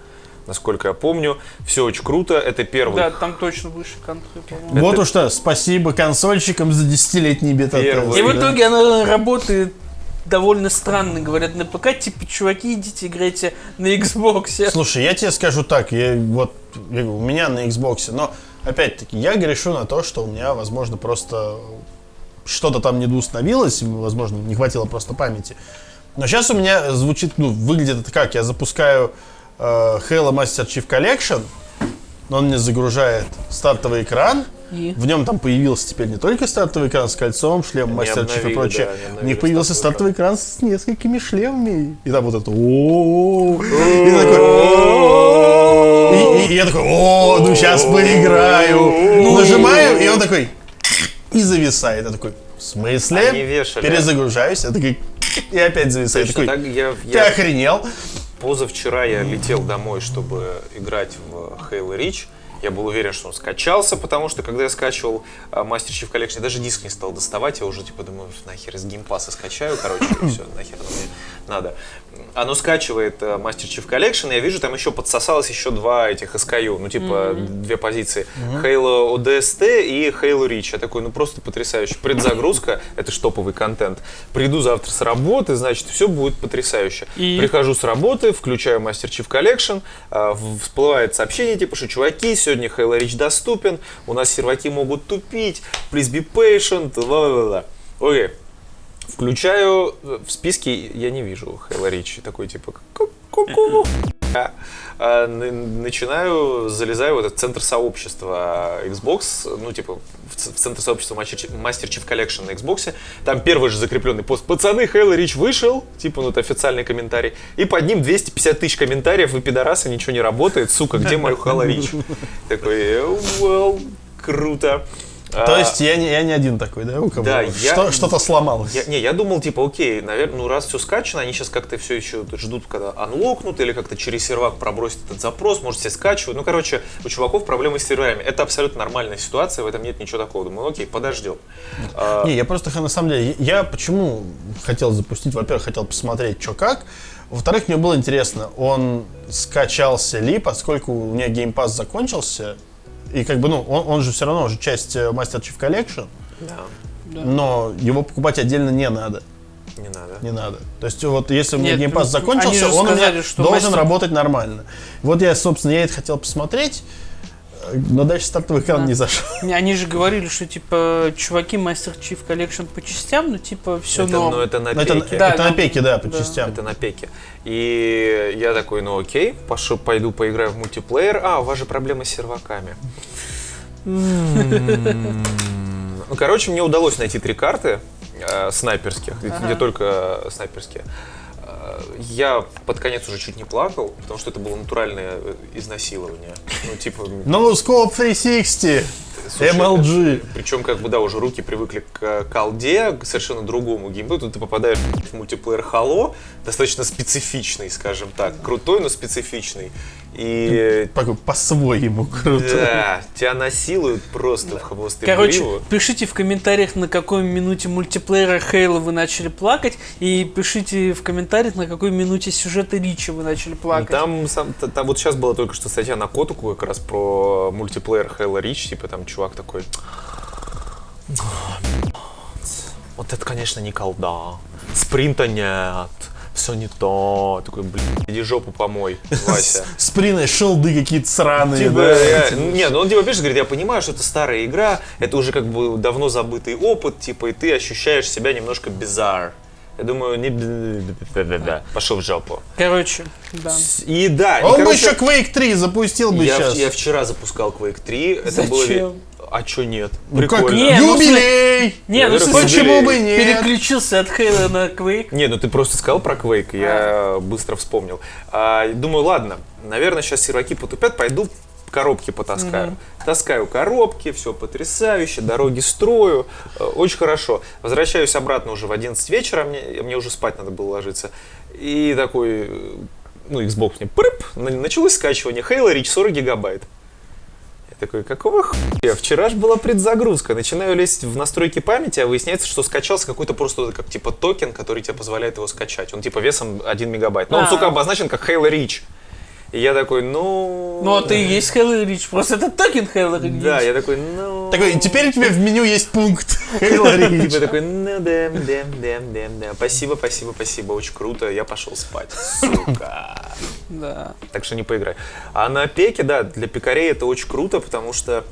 Насколько я помню. Все очень круто. Это первый Да, там точно выше контры, по-моему. Вот уж что, спасибо консольщикам за десятилетний бета Первый. И в итоге она работает довольно странно, говорят на ПК, типа, чуваки, идите играйте на Xbox. Слушай, я тебе скажу так, я вот я у меня на Xbox, но опять-таки я грешу на то, что у меня, возможно, просто что-то там недоустановилось, возможно, не хватило просто памяти. Но сейчас у меня звучит, ну, выглядит это как, я запускаю э, Halo Master Chief Collection, но он мне загружает стартовый экран, И? в нем там появился теперь не только стартовый экран с кольцом, шлем Мастер Чиф и прочее. да, не У них появился стартовый стартовый экран с несколькими шлемами. И там вот это «О-о-о». И такой и, и я такой, о, ну сейчас поиграю. Нажимаю, и он такой и зависает. Я такой, в смысле? Они вешали. Перезагружаюсь, я такой и опять зависает. Я такой, так я, ты я охренел? позавчера я летел домой, чтобы играть в Halo Reach. Я был уверен, что он скачался, потому что когда я скачивал а, Master Chief Collection, я даже диск не стал доставать, я уже типа думаю, нахер из Game Pass а скачаю, короче, все, нахер оно мне надо. Оно скачивает а, Master Chief Collection, и я вижу, там еще подсосалось еще два этих SKU, ну типа две позиции. Halo ODST и Halo Reach. Я такой, ну просто потрясающе. Предзагрузка, это ж топовый контент. Приду завтра с работы, значит, все будет потрясающе. И? Прихожу с работы, включаю Master Chief Collection, а, всплывает сообщение, типа, что чуваки, сегодня Halo Reach доступен, у нас серваки могут тупить, please be patient, ла-ла-ла. Окей. Включаю, э, в списке я не вижу Halo Reach, такой типа, ку-ку-ку. А, начинаю, залезаю в этот центр сообщества Xbox, ну, типа, в центр сообщества Master Chief- Collection на Xbox. Там первый же закрепленный пост. Пацаны, Halo Reach вышел, типа, ну, это официальный комментарий. И под ним 250 тысяч комментариев, вы пидорасы, ничего не работает, сука, где мой Halo Reach? Такой, э, well, круто. То А, есть я не, я не один такой, да, у кого Да, я- что, что-то сломалось. я, не, я думал, типа, окей, наверное, ну раз все скачано, они сейчас как-то все еще ждут, когда анлокнут, или как-то через сервак пробросят этот запрос, может, все скачивают. Ну, короче, у чуваков проблемы с серверами. Это абсолютно нормальная ситуация, в этом нет ничего такого. Думаю, окей, подождем. А, Не, я просто на самом деле, я почему хотел запустить, во-первых, хотел посмотреть, что как, во-вторых, мне было интересно, он скачался ли, поскольку у меня Pass закончился, и как бы, ну, он, он же все равно уже часть э, Master Chief Collection, да, но его покупать отдельно не надо, не надо. не надо. То есть вот если у меня Нет, ну, закончился, он у сказали, меня что должен Master- работать нормально. Вот я, собственно, я это хотел посмотреть, но дальше стартовый экран Да. не зашел. Они же говорили, что типа чуваки Master Chief Collection по частям, ну типа все это, норм. ну, это на Но это, пеке. Да, это на ну, пеке, да, по да. частям. Это на пеке. И я такой, ну окей, пошу, пойду поиграю в мультиплеер. А, у вас же проблемы с серваками. Ну, короче, мне удалось найти три карты э, снайперских, где- где только снайперские. Я под конец уже чуть не плакал, потому что это было натуральное э, изнасилование. Ну, типа, Ну, Scope 360, Слушай, MLG. Причем, как бы, да, уже руки привыкли к э, колде, к совершенно другому геймплею. Тут ты попадаешь в мультиплеер Halo, достаточно специфичный, скажем так. Крутой, но специфичный. И Такой по-своему круто. да, тебя насилуют просто в хвост и Короче, гриву. пишите в комментариях, на какой минуте мультиплеера Хейла вы начали плакать, и пишите в комментариях, на какой минуте сюжета Ричи вы начали плакать. Там, сам, там вот сейчас была только что статья на Котуку как раз про мультиплеер Halo Reach, типа там чувак такой... Вот это, конечно, не колда. Спринта нет. Все не то. Такой, блин, иди жопу помой, Вася. Сприны, шелды какие-то сраные, Типа, да. я- не, ну он типа пишет, говорит, я понимаю, что это старая игра, это уже как бы давно забытый опыт, типа, и ты ощущаешь себя немножко bizarre. Я думаю, не... да, Пошел в жопу. Короче, да. И да, и, Он бы короче, еще Quake 3 запустил бы я, сейчас. я вчера запускал Quake 3, это было... А чё нет? Ну как? Прикольно. Не, ну, Юбилей! Не, ну смысле, Почему бы нет? переключился от Хейла на Quake. Не, ну ты просто сказал про Quake, и я быстро вспомнил. А, думаю, ладно, наверное, сейчас серваки потупят, пойду коробки потаскаю. Таскаю коробки, все потрясающе, дороги строю, э, очень хорошо. Возвращаюсь обратно уже в 11 вечера, мне, мне уже спать надо было ложиться. И такой, э, ну, Xbox мне прып, на- началось скачивание Halo Reach 40 гигабайт. Такой, какого хуя? Вчера же была предзагрузка. Начинаю лезть в настройки памяти, а выясняется, что скачался какой-то просто как типа токен, который тебе позволяет его скачать. Он типа весом 1 мегабайт. Но он, А. сука, обозначен как Halo Reach. И я такой, ну... Ну, это и есть Halo Reach, просто это токен Halo Reach. Да, я такой, ну... Такой, теперь у тебя в меню есть пункт Halo Reach. Типа такой, ну да, да, да, да, да. Спасибо, спасибо, спасибо, очень круто. Я пошел спать. Сука. Да. Так что не поиграй. А на пеке, да, для пекарей это очень круто, потому что,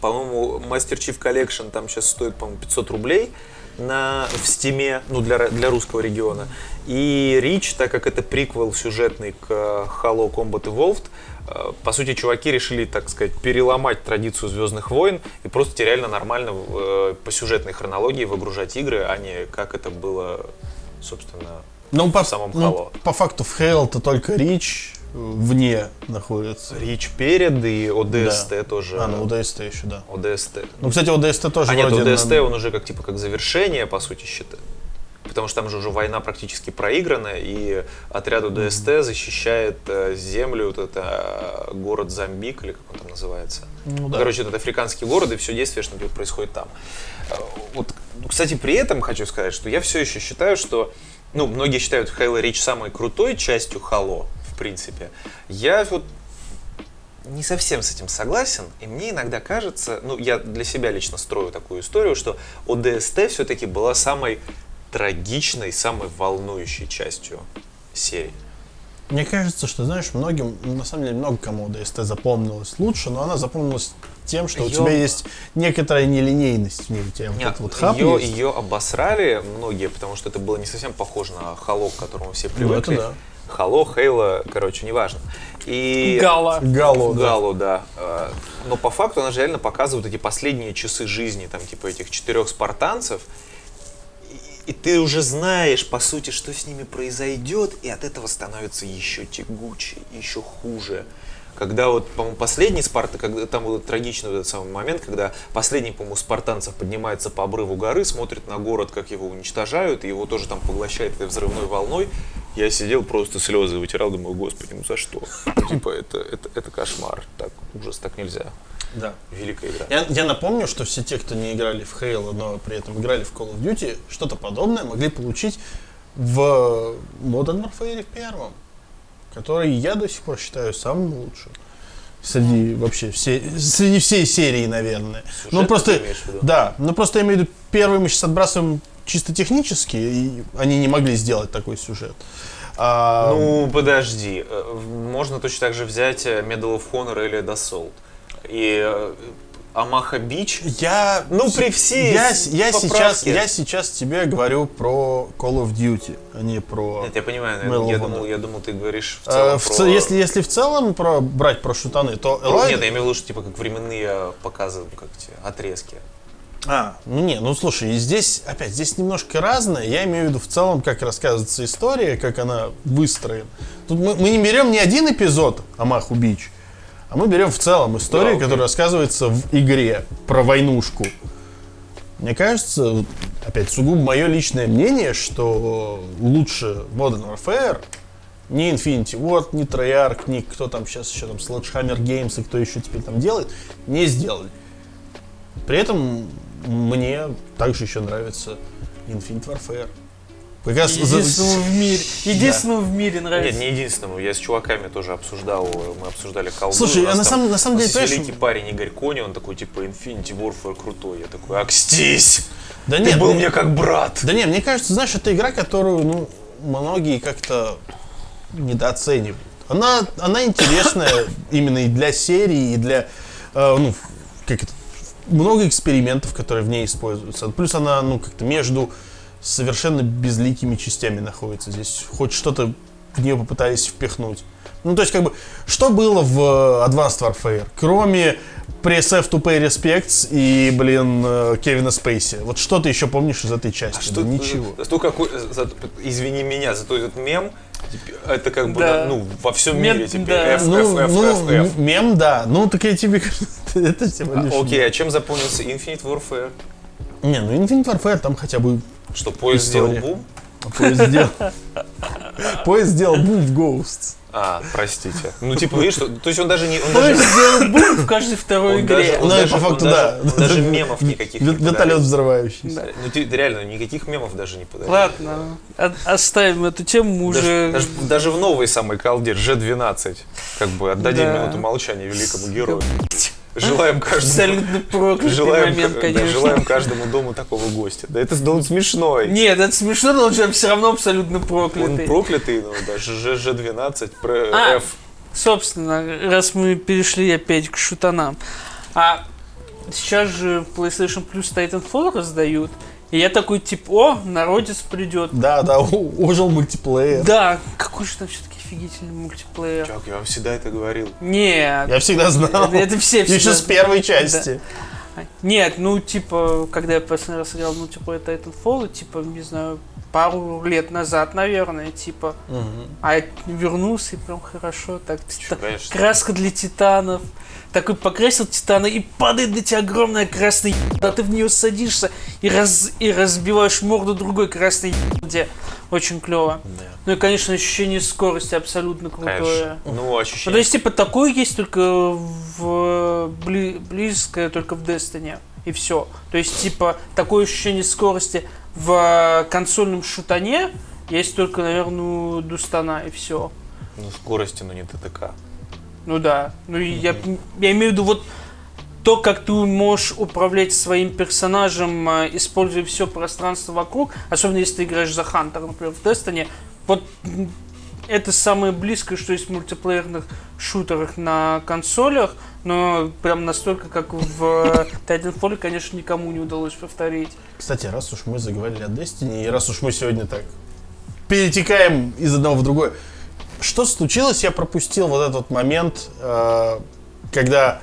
по-моему, Master Chief Collection там сейчас стоит, по-моему, 500 рублей на, в стиме, ну, для, для русского региона. И Рич, так как это приквел сюжетный к э, Halo Combat Evolved, э, по сути, чуваки решили, так сказать, переломать традицию Звездных войн и просто реально нормально э, по сюжетной хронологии выгружать игры, а не как это было, собственно, Ну, по, в самом ну, Halo. по факту в Halo-то только Рич вне находится. Рич перед и ODST тоже. А, ну ОДСТ еще, да. ODST. Ну, кстати, ОДСТ тоже А нет. ODST, на- он уже как типа как завершение, по сути, считает. Потому что там же уже война практически проиграна, и отряд ОДСТ защищает э, землю, вот это э, город Замбик, или как он там называется. Ну, да. Короче, это африканский город, и все действие, что происходит там. Э, Вот, ну, кстати, при этом хочу сказать, что я все еще считаю, что, ну, многие считают Halo Reach самой крутой частью Halo, в принципе. Я вот не совсем с этим согласен, и мне иногда кажется, ну, я для себя лично строю такую историю, что ОДСТ все-таки была самой трагичной, самой волнующей частью серии. Мне кажется, что, знаешь, многим, ну, на самом деле, много кому ДСТ запомнилась лучше, но она запомнилась тем, что у Её- тебя есть некоторая нелинейность в ней. У тебя вот этот вот хаб ее, есть. ее обосрали многие, потому что это было не совсем похоже на Хало, к которому все Ну, это привыкли. да. Хало, Хейла, короче, неважно. И... Гала. Гало, да. Галу, да. Э, Но по факту она же реально показывает эти последние часы жизни, там, типа, этих четырех спартанцев. И, ты уже знаешь, по сути, что с ними произойдет, и от этого становится еще тягуче, еще хуже. Когда вот, по-моему, последний Спарта, когда там был трагичный этот самый момент, когда последний, по-моему, спартанцев поднимается по обрыву горы, смотрит на город, как его уничтожают, и его тоже там поглощает этой взрывной волной. Я сидел, просто слезы вытирал, думаю, господи, ну за что? Типа, это, это, это кошмар. Так, ужас, так нельзя. Да. Великая игра. Я, я напомню, что все те, кто не играли в Halo, но при этом играли в Call of Duty, что-то подобное могли получить в Modern Warfare первом, который я до сих пор считаю самым лучшим. Среди вообще все, среди всей серии, наверное. ну просто, да, ну просто я имею в виду, первый мы сейчас отбрасываем чисто технически, и они не могли сделать такой сюжет. А, Ну, подожди. Э, Можно точно так же взять э, Medal of Honor или Dassault. И э, Амаха Бич. Я, Ну, при всей я, я сейчас, поправке. я сейчас тебе говорю про Call of Duty, а не про. Нет, я понимаю, Medal я думал, я думал, ты говоришь в Э, целом в про- ц- если, если в целом про, брать про шутаны, то про- Элайда- Нет, я имею в виду, что типа как временные показы, как эти отрезки. А, ну не, ну слушай, здесь, опять, здесь немножко разное. Я имею в виду в целом, как рассказывается история, как она выстроена. Тут мы, мы не берем не один эпизод Амаху Бич, а мы берем в целом историю, Да, которая рассказывается в игре про войнушку. Мне кажется, опять сугубо мое личное мнение, что лучше Modern Warfare ни Infinity Ward, ни Treyarch, ни кто там сейчас еще там Sledgehammer Games и кто еще теперь там делает, не сделали. При этом мне также еще нравится Infinite Warfare. Как раз за- Единственному в мире. Единственному в мире Нет, нравится. не единственному. Я с чуваками тоже обсуждал, мы обсуждали колду. Слушай, а на самом- на самом деле, понимаешь, великий парень Игорь Кони, он такой, типа, Infinity Warfare крутой. Я такой, акстись! Да Ты нет, был ну- мне как брат! Да не, мне кажется, знаешь, это игра, которую, ну, многие как-то недооценивают. Она, она интересная именно и для серии, и для, э, ну, как это, много экспериментов, которые в ней используются. Плюс она, ну, как-то между совершенно безликими частями находится. Здесь хоть что-то в нее попытались впихнуть. Ну, то есть, как бы, что было в э, Advanced Warfare, кроме Press F to Pay Respects и, блин, э, Кевина Спейси? Вот что ты еще помнишь из этой части? А что, Да ничего. Зато какой, за- извини меня, зато этот мем, типа, это как бы, Да. ну, во всем Мем, мире теперь. да. F, Ну, F, F, ну, F, F. мем, да. Ну, так я тебе говорю, это всего А. Окей, а чем запомнился Infinite Warfare? Не, ну Infinite Warfare там хотя бы Что поезд сделал бум? поезд сделал... Поезд сделал бум в Ghosts. А, простите. Ну, типа, видишь, что- то есть он даже не... Он даже, сделал бум в каждой второй он игре. даже, он Ну, даже- по факту, он да. даже- даже мемов никаких не Вер- Вертолет взрывающийся. Да. Ну, ты реально никаких мемов даже не подарил. Ладно, оставим эту тему мы Даже, уже. даже, даже в новой самой колде, G12, как бы отдадим Да. минуту молчания великому герою. Желаем каждому... Абсолютно проклятый Желаем, момент, да, конечно. желаем каждому дому такого гостя. Да это да он смешной. Нет, это смешно, но он же все равно абсолютно он проклятый. проклятый, ну даже G- G12, про А. F. Собственно, раз мы перешли опять к шутанам. А сейчас же в PlayStation Plus Titanfall раздают. И я такой, типа, о, народец придет. Да, да, ожил мультиплеер. Да, какой же там все-таки офигительный мультиплеер. Чувак, я вам всегда это говорил. Нет, Я всегда знал. это, это все Еще всегда- с первой части. Нет, ну, типа, когда я последний раз играл мультиплеер Titanfall, типа, не знаю, пару лет назад, наверное, типа, а я вернулся и прям хорошо, так, Чё, конечно. краска для титанов, такой покрасил титана и падает на тебя огромная красная ебда, ты в нее садишься и, раз, и разбиваешь морду другой красной ебде. Очень клево. Да, Ну и, конечно, ощущение скорости абсолютно крутое. конечно. Ну, Ну, ощущение. то есть, типа, такое есть только в бли- близкое только в Destiny. И все. То есть, типа, такое ощущение скорости в консольном шутане есть только, наверное, у Дустана, и все. Ну, скорости, но не ТТК. Ну да. Ну я, я имею в виду вот то, как ты можешь управлять своим персонажем, а, используя все пространство вокруг, особенно если ты играешь за Хантер, например, в Destiny, вот это самое близкое, что есть в мультиплеерных шутерах на консолях, но прям настолько, как в Titanfall, конечно, никому не удалось повторить. Кстати, раз уж мы заговорили о Destiny, и раз уж мы сегодня так перетекаем из одного в другое, что случилось, я пропустил вот этот момент, э, когда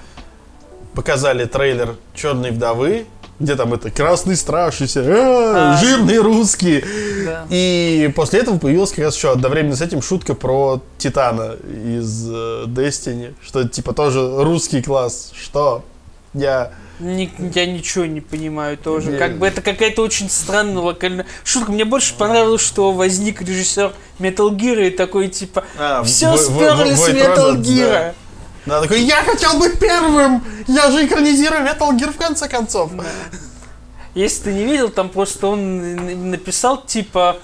показали трейлер Черной вдовы, где там это красный страж и все, «Э, А. жирные русские. Да. И после этого появилась как раз еще одновременно с этим шутка про Титана из э, Destiny, что типа тоже русский класс. Что? Я... Ни- я ничего не понимаю тоже. Не. Как бы это какая-то очень странная локальная шутка. Мне больше понравилось, что возник режиссер Metal Gear и такой типа А, все сперли Вой- с Metal Gear. Да, такой, я хотел быть первым! Я же экранизирую Metal Gear в конце концов. Если ты не видел, там просто он написал типа.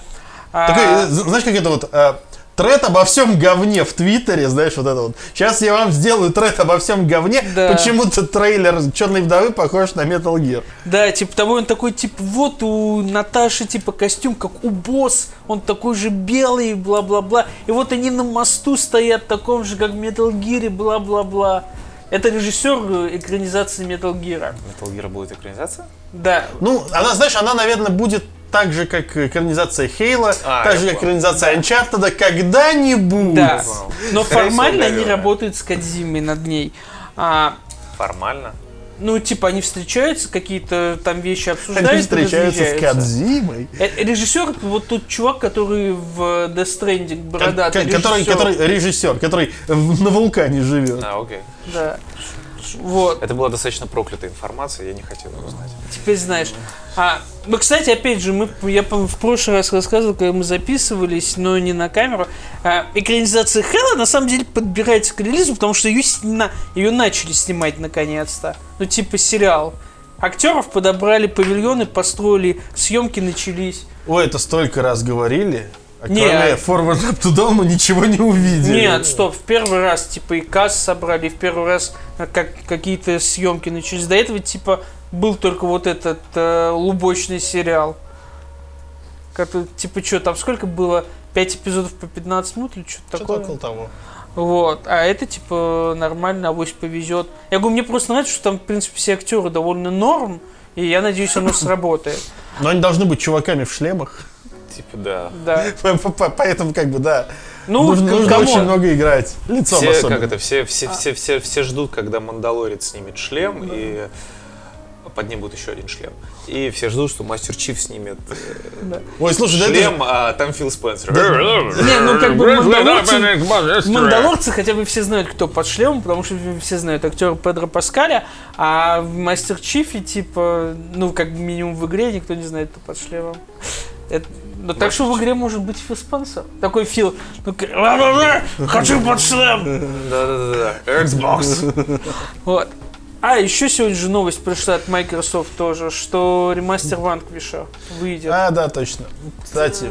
а, Такой, э, знаешь, как это вот, э, тред обо всем говне в Твиттере, знаешь, вот это вот. Сейчас я вам сделаю тред обо всем говне. Да. Почему-то трейлер Черной вдовы похож на Metal Gear. Да, типа того, он такой, типа, вот у Наташи, типа, костюм, как у босс, он такой же белый, бла-бла-бла. И вот они на мосту стоят, таком же, как в Metal Gear, бла-бла-бла. Это режиссер экранизации Metal Gear. Metal Gear будет экранизация? Да, Ну, она, знаешь, она, наверное, будет так же, как экранизация Хейла, А, так же, как экранизация Uncharted, когда-нибудь. да. Но Скорее формально всего, они работают с Кадзимой над ней. А, Формально. ну, типа, они встречаются, какие-то там вещи Они обсуждают. и встречаются с. Кадзимой. Э, Режиссер вот тот чувак, который в Death Stranding бородатый Ко- который, режиссер. который режиссер, который на вулкане живет. А, окей. Да. Вот. Это была достаточно проклятая информация, я не хотел ее узнать. Теперь знаешь. А, ну, кстати, опять же, мы, я в прошлый раз рассказывал, когда мы записывались, но не на камеру. а, экранизация Хэлла на самом деле подбирается к релизу, потому что ее, сня- ее начали снимать наконец-то. Ну, типа сериал. Актеров подобрали павильоны, построили, съемки начались. Ой, это столько раз говорили. А Не, кроме а- Forward Up to Dawn мы ничего не увидели. Нет, стоп, в первый раз, типа, и касс собрали, в первый раз как, какие-то съемки начались. До этого, типа, был только вот этот э, лубочный сериал. Который, типа, что, там сколько было? 5 эпизодов по 15 минут или что-то Что-то такое? около того. Вот. А это, типа, нормально, авось повезет. Я говорю, мне просто нравится, что там, в принципе, все актеры довольно норм, и я надеюсь, оно сработает. Но они должны быть чуваками в шлемах. Типа, да. Да. Поэтому, как бы, да. Ну, нужно нужно come on. очень много играть. Лицом Все, особенно. как это, все, все, все, все, все ждут, когда Мандалорец снимет шлем, и под ним будет еще один шлем. И все ждут, что Мастер Чиф снимет э, Ой, слушай, да это же- шлем, а там Фил Спенсер. Не, ну как бы мандалорцы, мандалорцы хотя бы все знают, кто под шлемом, потому что все знают актера Педро Паскаля, а в Мастер Чифе, типа, ну, как минимум в игре никто не знает, кто под шлемом. Это, Да так что в игре может быть Фил Спенсер. Такой Фил, «Ла-ла-ла, хочу под шлем. Да-да-да. Xbox. Вот. А, еще сегодня же новость пришла от Microsoft тоже, что ремастер Ванквиша выйдет. А, да, точно. Кстати.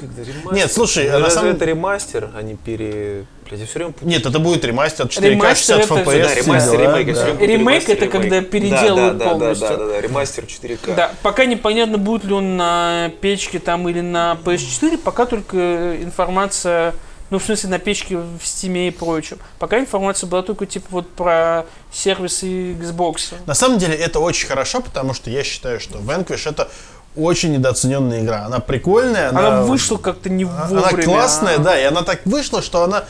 Когда ремастер? Нет, слушай, Ну, а на самом это ремастер, они пере... Блядь, я все время. Нет, это будет ремастер 4К Ремастер 60 это- FPS. Да, ремастер, дела, ремейк. да. Ремейк ремастер, это когда ремейк. переделывают Да, да, да, полностью. Да, да, да, ремастер 4К. Да, пока непонятно, будет ли он на печке там или на PS4, пока только информация, ну, в смысле, на печке в Steam и прочем. Пока информация была только, типа, вот про сервисы Xbox. На самом деле это очень хорошо, потому что я считаю, что Vanquish это очень недооцененная игра. Она прикольная, она, Она вышла как-то не вовремя. она классная, да, и она так вышла, что она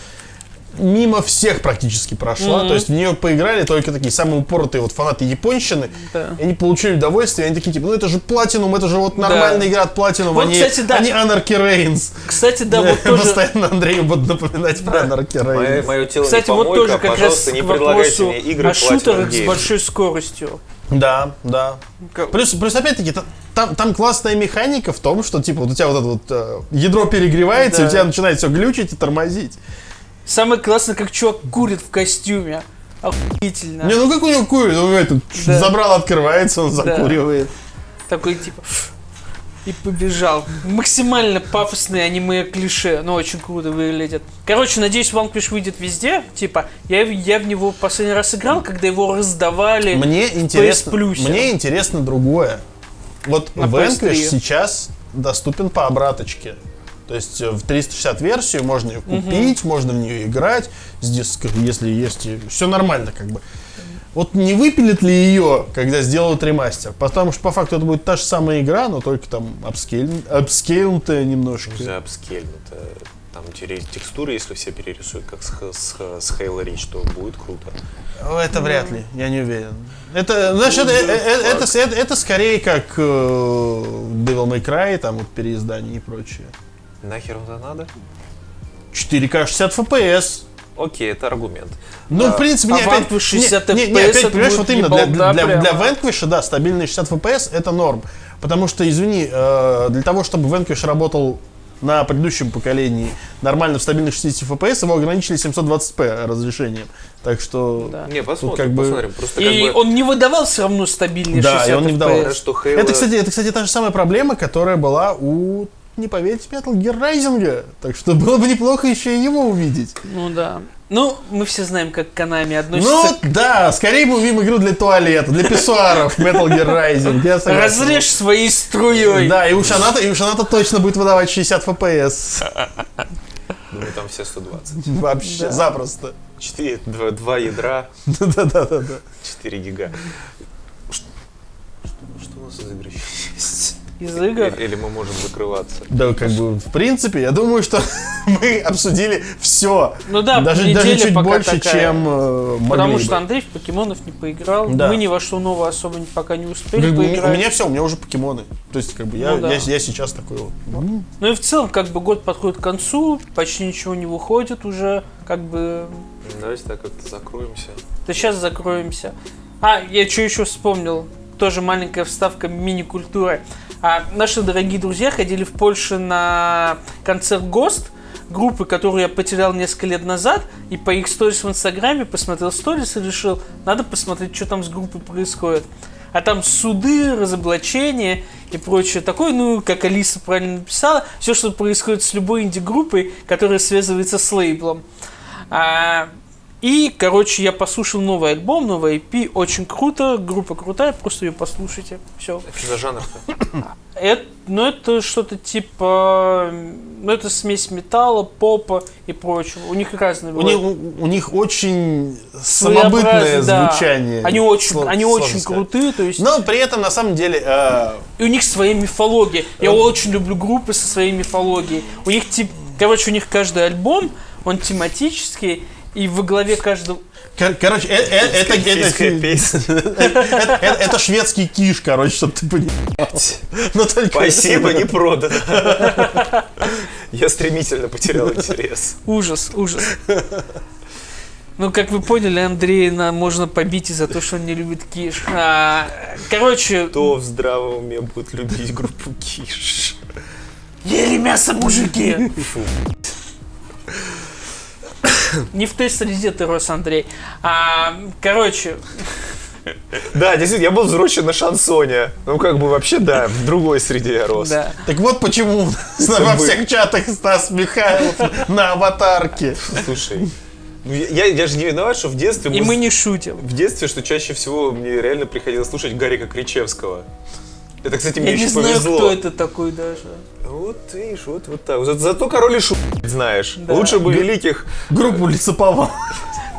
мимо всех практически прошла. Мгм. То есть в нее поиграли только такие самые упоротые вот фанаты японщины. Да. И они получили удовольствие, и они такие, типа, ну это же Platinum, это же вот нормальная игра от Platinum, Вот, они, кстати, да. они Anarchy Reigns. Кстати, да, вот тоже... Постоянно Андрею буду напоминать про Anarchy Reigns. мое тело Кстати, не вот тоже как раз не предлагайте мне игры о шутерах с большой скоростью. Да, да. Как- Плюс, плюс опять-таки, та- там, там классная механика в том, что типа вот у тебя вот это вот э, ядро перегревается, Да. и у тебя начинает все глючить и тормозить. Самое классное, как чувак курит в костюме. Охуительно. Не, ну как у него курит? Он этот Да. забрал, открывается, он закуривает. Такой типа и побежал. Максимально пафосные аниме клише, но очень круто выглядят. Короче, надеюсь, Vanquish выйдет везде. Типа, я, я в него последний раз играл, когда его раздавали. Мне интересно, мне интересно другое. Вот PS3. сейчас доступен по обраточке. То есть э, в 360 версию можно ее купить, можно в нее играть, с диском, если есть. Все нормально как бы. Вот не выпилят ли ее, когда сделают ремастер? Потому что по факту это будет та же самая игра, но только там апскейль- апскейлнутая немножко. За апскейль. Это там текстуры, если все перерисуют, как с, с, с Halo Reach, то будет круто. Это вряд ли, я не уверен. Это, знаешь, это, э, э, это, это, это скорее как Devil May Cry, там вот переиздание и прочее. Нахер это надо? 4К 60 FPS. Окей, это аргумент. Ну, в принципе, а не, опять, Vanquish 60 не, не, не, FPS опять, это понимаешь, будет вот именно для, для, для, для. Vanquish, да, стабильные 60 FPS это норм. Потому что, извини, э, для того, чтобы Vanquish работал на предыдущем поколении нормально в стабильных 60 FPS, его ограничили 720p разрешением. Так что... Да. Не, посмотрим, как бы- посмотрим. Просто И как бы... он не выдавал все равно стабильный Да, 60 и он не выдавал. FPS. что Halo... Это, кстати, это, кстати, та же самая проблема, которая была у, не поверите, Metal Gear Rising. Так что было бы неплохо еще и его увидеть. Ну да. Ну, мы все знаем, как Konami Ну относится да, скорее мы увидим игру для туалета, для писсуаров Metal Gear Rising. Я к... согласен. Разрежь своей струей. Да, и у Шаната, и у Шаната точно будет выдавать 60 FPS. Думаю, там все 120. Вообще, Да. запросто. 4, 2, 2 ядра, Да-да-да. 4 гига. Что, что у нас из игры есть? Из игр. Или, или мы можем закрываться? Да, как бы, в принципе, я думаю, что мы обсудили все. Ну да, даже, даже чуть пока больше, такая. чем э, могли Потому бы. что Андрей в покемонов не поиграл. Да. Мы ни во что новое особо не- пока не успели Как бы, у меня- поиграть. у меня все, у меня уже покемоны. То есть, как бы, я, Ну да. я, я сейчас такой вот. м, Ну и в целом, как бы год подходит к концу, почти ничего не выходит уже, как бы... Давайте так как-то закроемся. Да сейчас закроемся. А, я что еще вспомнил. Тоже маленькая вставка мини-культуры. А, наши дорогие друзья ходили в Польше на концерт ГОСТ, группы, которую я потерял несколько лет назад, и по их сторис в Инстаграме посмотрел сторис и решил, надо посмотреть, что там с группой происходит. А там суды, разоблачения и прочее такое, ну, как Алиса правильно написала, все, что происходит с любой инди-группой, которая связывается с лейблом. А, и, короче, я послушал новый альбом, новый EP, очень круто, группа крутая, просто ее послушайте, все. Что за жанр-то? Это, ну, это что-то типа, ну, это смесь металла, попа и прочего. У них разные У них, у, них очень самобытное да. звучание. Они очень, Сло- они очень сказать. крутые, то есть Но при этом, на самом деле, э, и у них своя мифология. Я очень люблю группы со своей мифологией. У них тип, короче, у них каждый альбом, он тематический, и во главе каждого кор- короче, э- э- это, это, это, это- шведский киш, короче, чтобы ты понимал. Но только Спасибо, не продано. Я стремительно потерял интерес. Ужас, ужас. Ну, как вы поняли, Андрея можно побить из-за того, что он не любит киш. А, короче, Кто в здравом уме будет любить группу Киш? Ели мясо, мужики! Не в той среде ты рос, Андрей. А, короче, Да, действительно, я был взросшен на шансоне. Ну, как бы вообще, да, в другой среде я рос. да. Так вот почему во всех чатах Стас Михайлов на аватарке. Слушай, ну, я, я, я же не виноват, что в детстве... И муз- мы не шутим. В детстве, что чаще всего мне реально приходилось слушать Гарика Кричевского. Это, кстати, мне Я не еще знаю, повезло. кто это такой даже. Вот, видишь, вот, вот так. За- зато король и шут знаешь. Да. Лучше бы великих... Группу Лесоповал.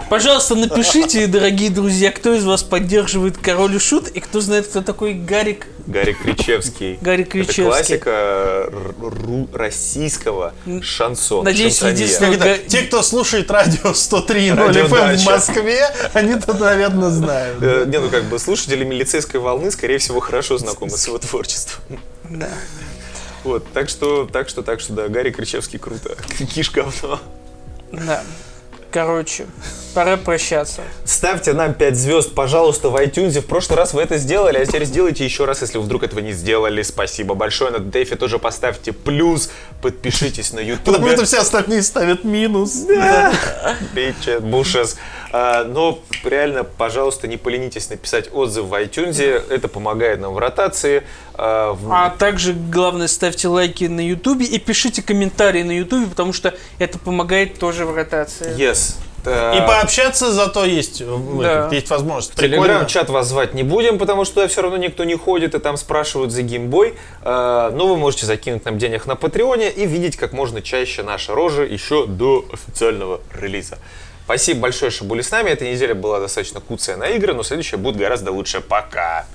Пожалуйста, напишите, дорогие друзья, кто из вас поддерживает Король и Шут, и кто знает, кто такой Гарик. Гарик Кричевский. Это Кричевский. классика р- ру- российского шансона. Надеюсь, единственное- это? Га- Те, кто слушает радио 103.0 Радио FM в «Дача». Москве, они-то, наверное, знают. Э, Не, ну как бы слушатели милицейской волны, скорее всего, хорошо знакомы с его творчеством. Да. Вот, так что, так что, так что, да, Гарри Кричевский круто. Киш говно. Да. Короче, пора прощаться. Ставьте нам 5 звезд, пожалуйста, в iTunes. В прошлый раз вы это сделали, а теперь сделайте еще раз, если вы вдруг этого не сделали. Спасибо большое. На Дэйфе тоже поставьте плюс, подпишитесь на YouTube. Потому что все остальные ставят минус. Биче, бушес. А, Но реально, пожалуйста, не поленитесь написать отзыв в iTunes. Это помогает нам в ротации. А, в- А также, главное, ставьте лайки на Ютубе и пишите комментарии на Ютубе, потому что это помогает тоже в ротации. Yes. А, И пообщаться зато есть, э, Да. есть возможность. В чат вас звать не будем, потому что туда все равно никто не ходит, и там спрашивают за геймбой. А, Но вы можете закинуть нам денег на Патреоне и видеть как можно чаще наши рожи еще до официального релиза. Спасибо большое, что были с нами. Эта неделя была достаточно куцая на игры, но следующая будет гораздо лучше. Пока!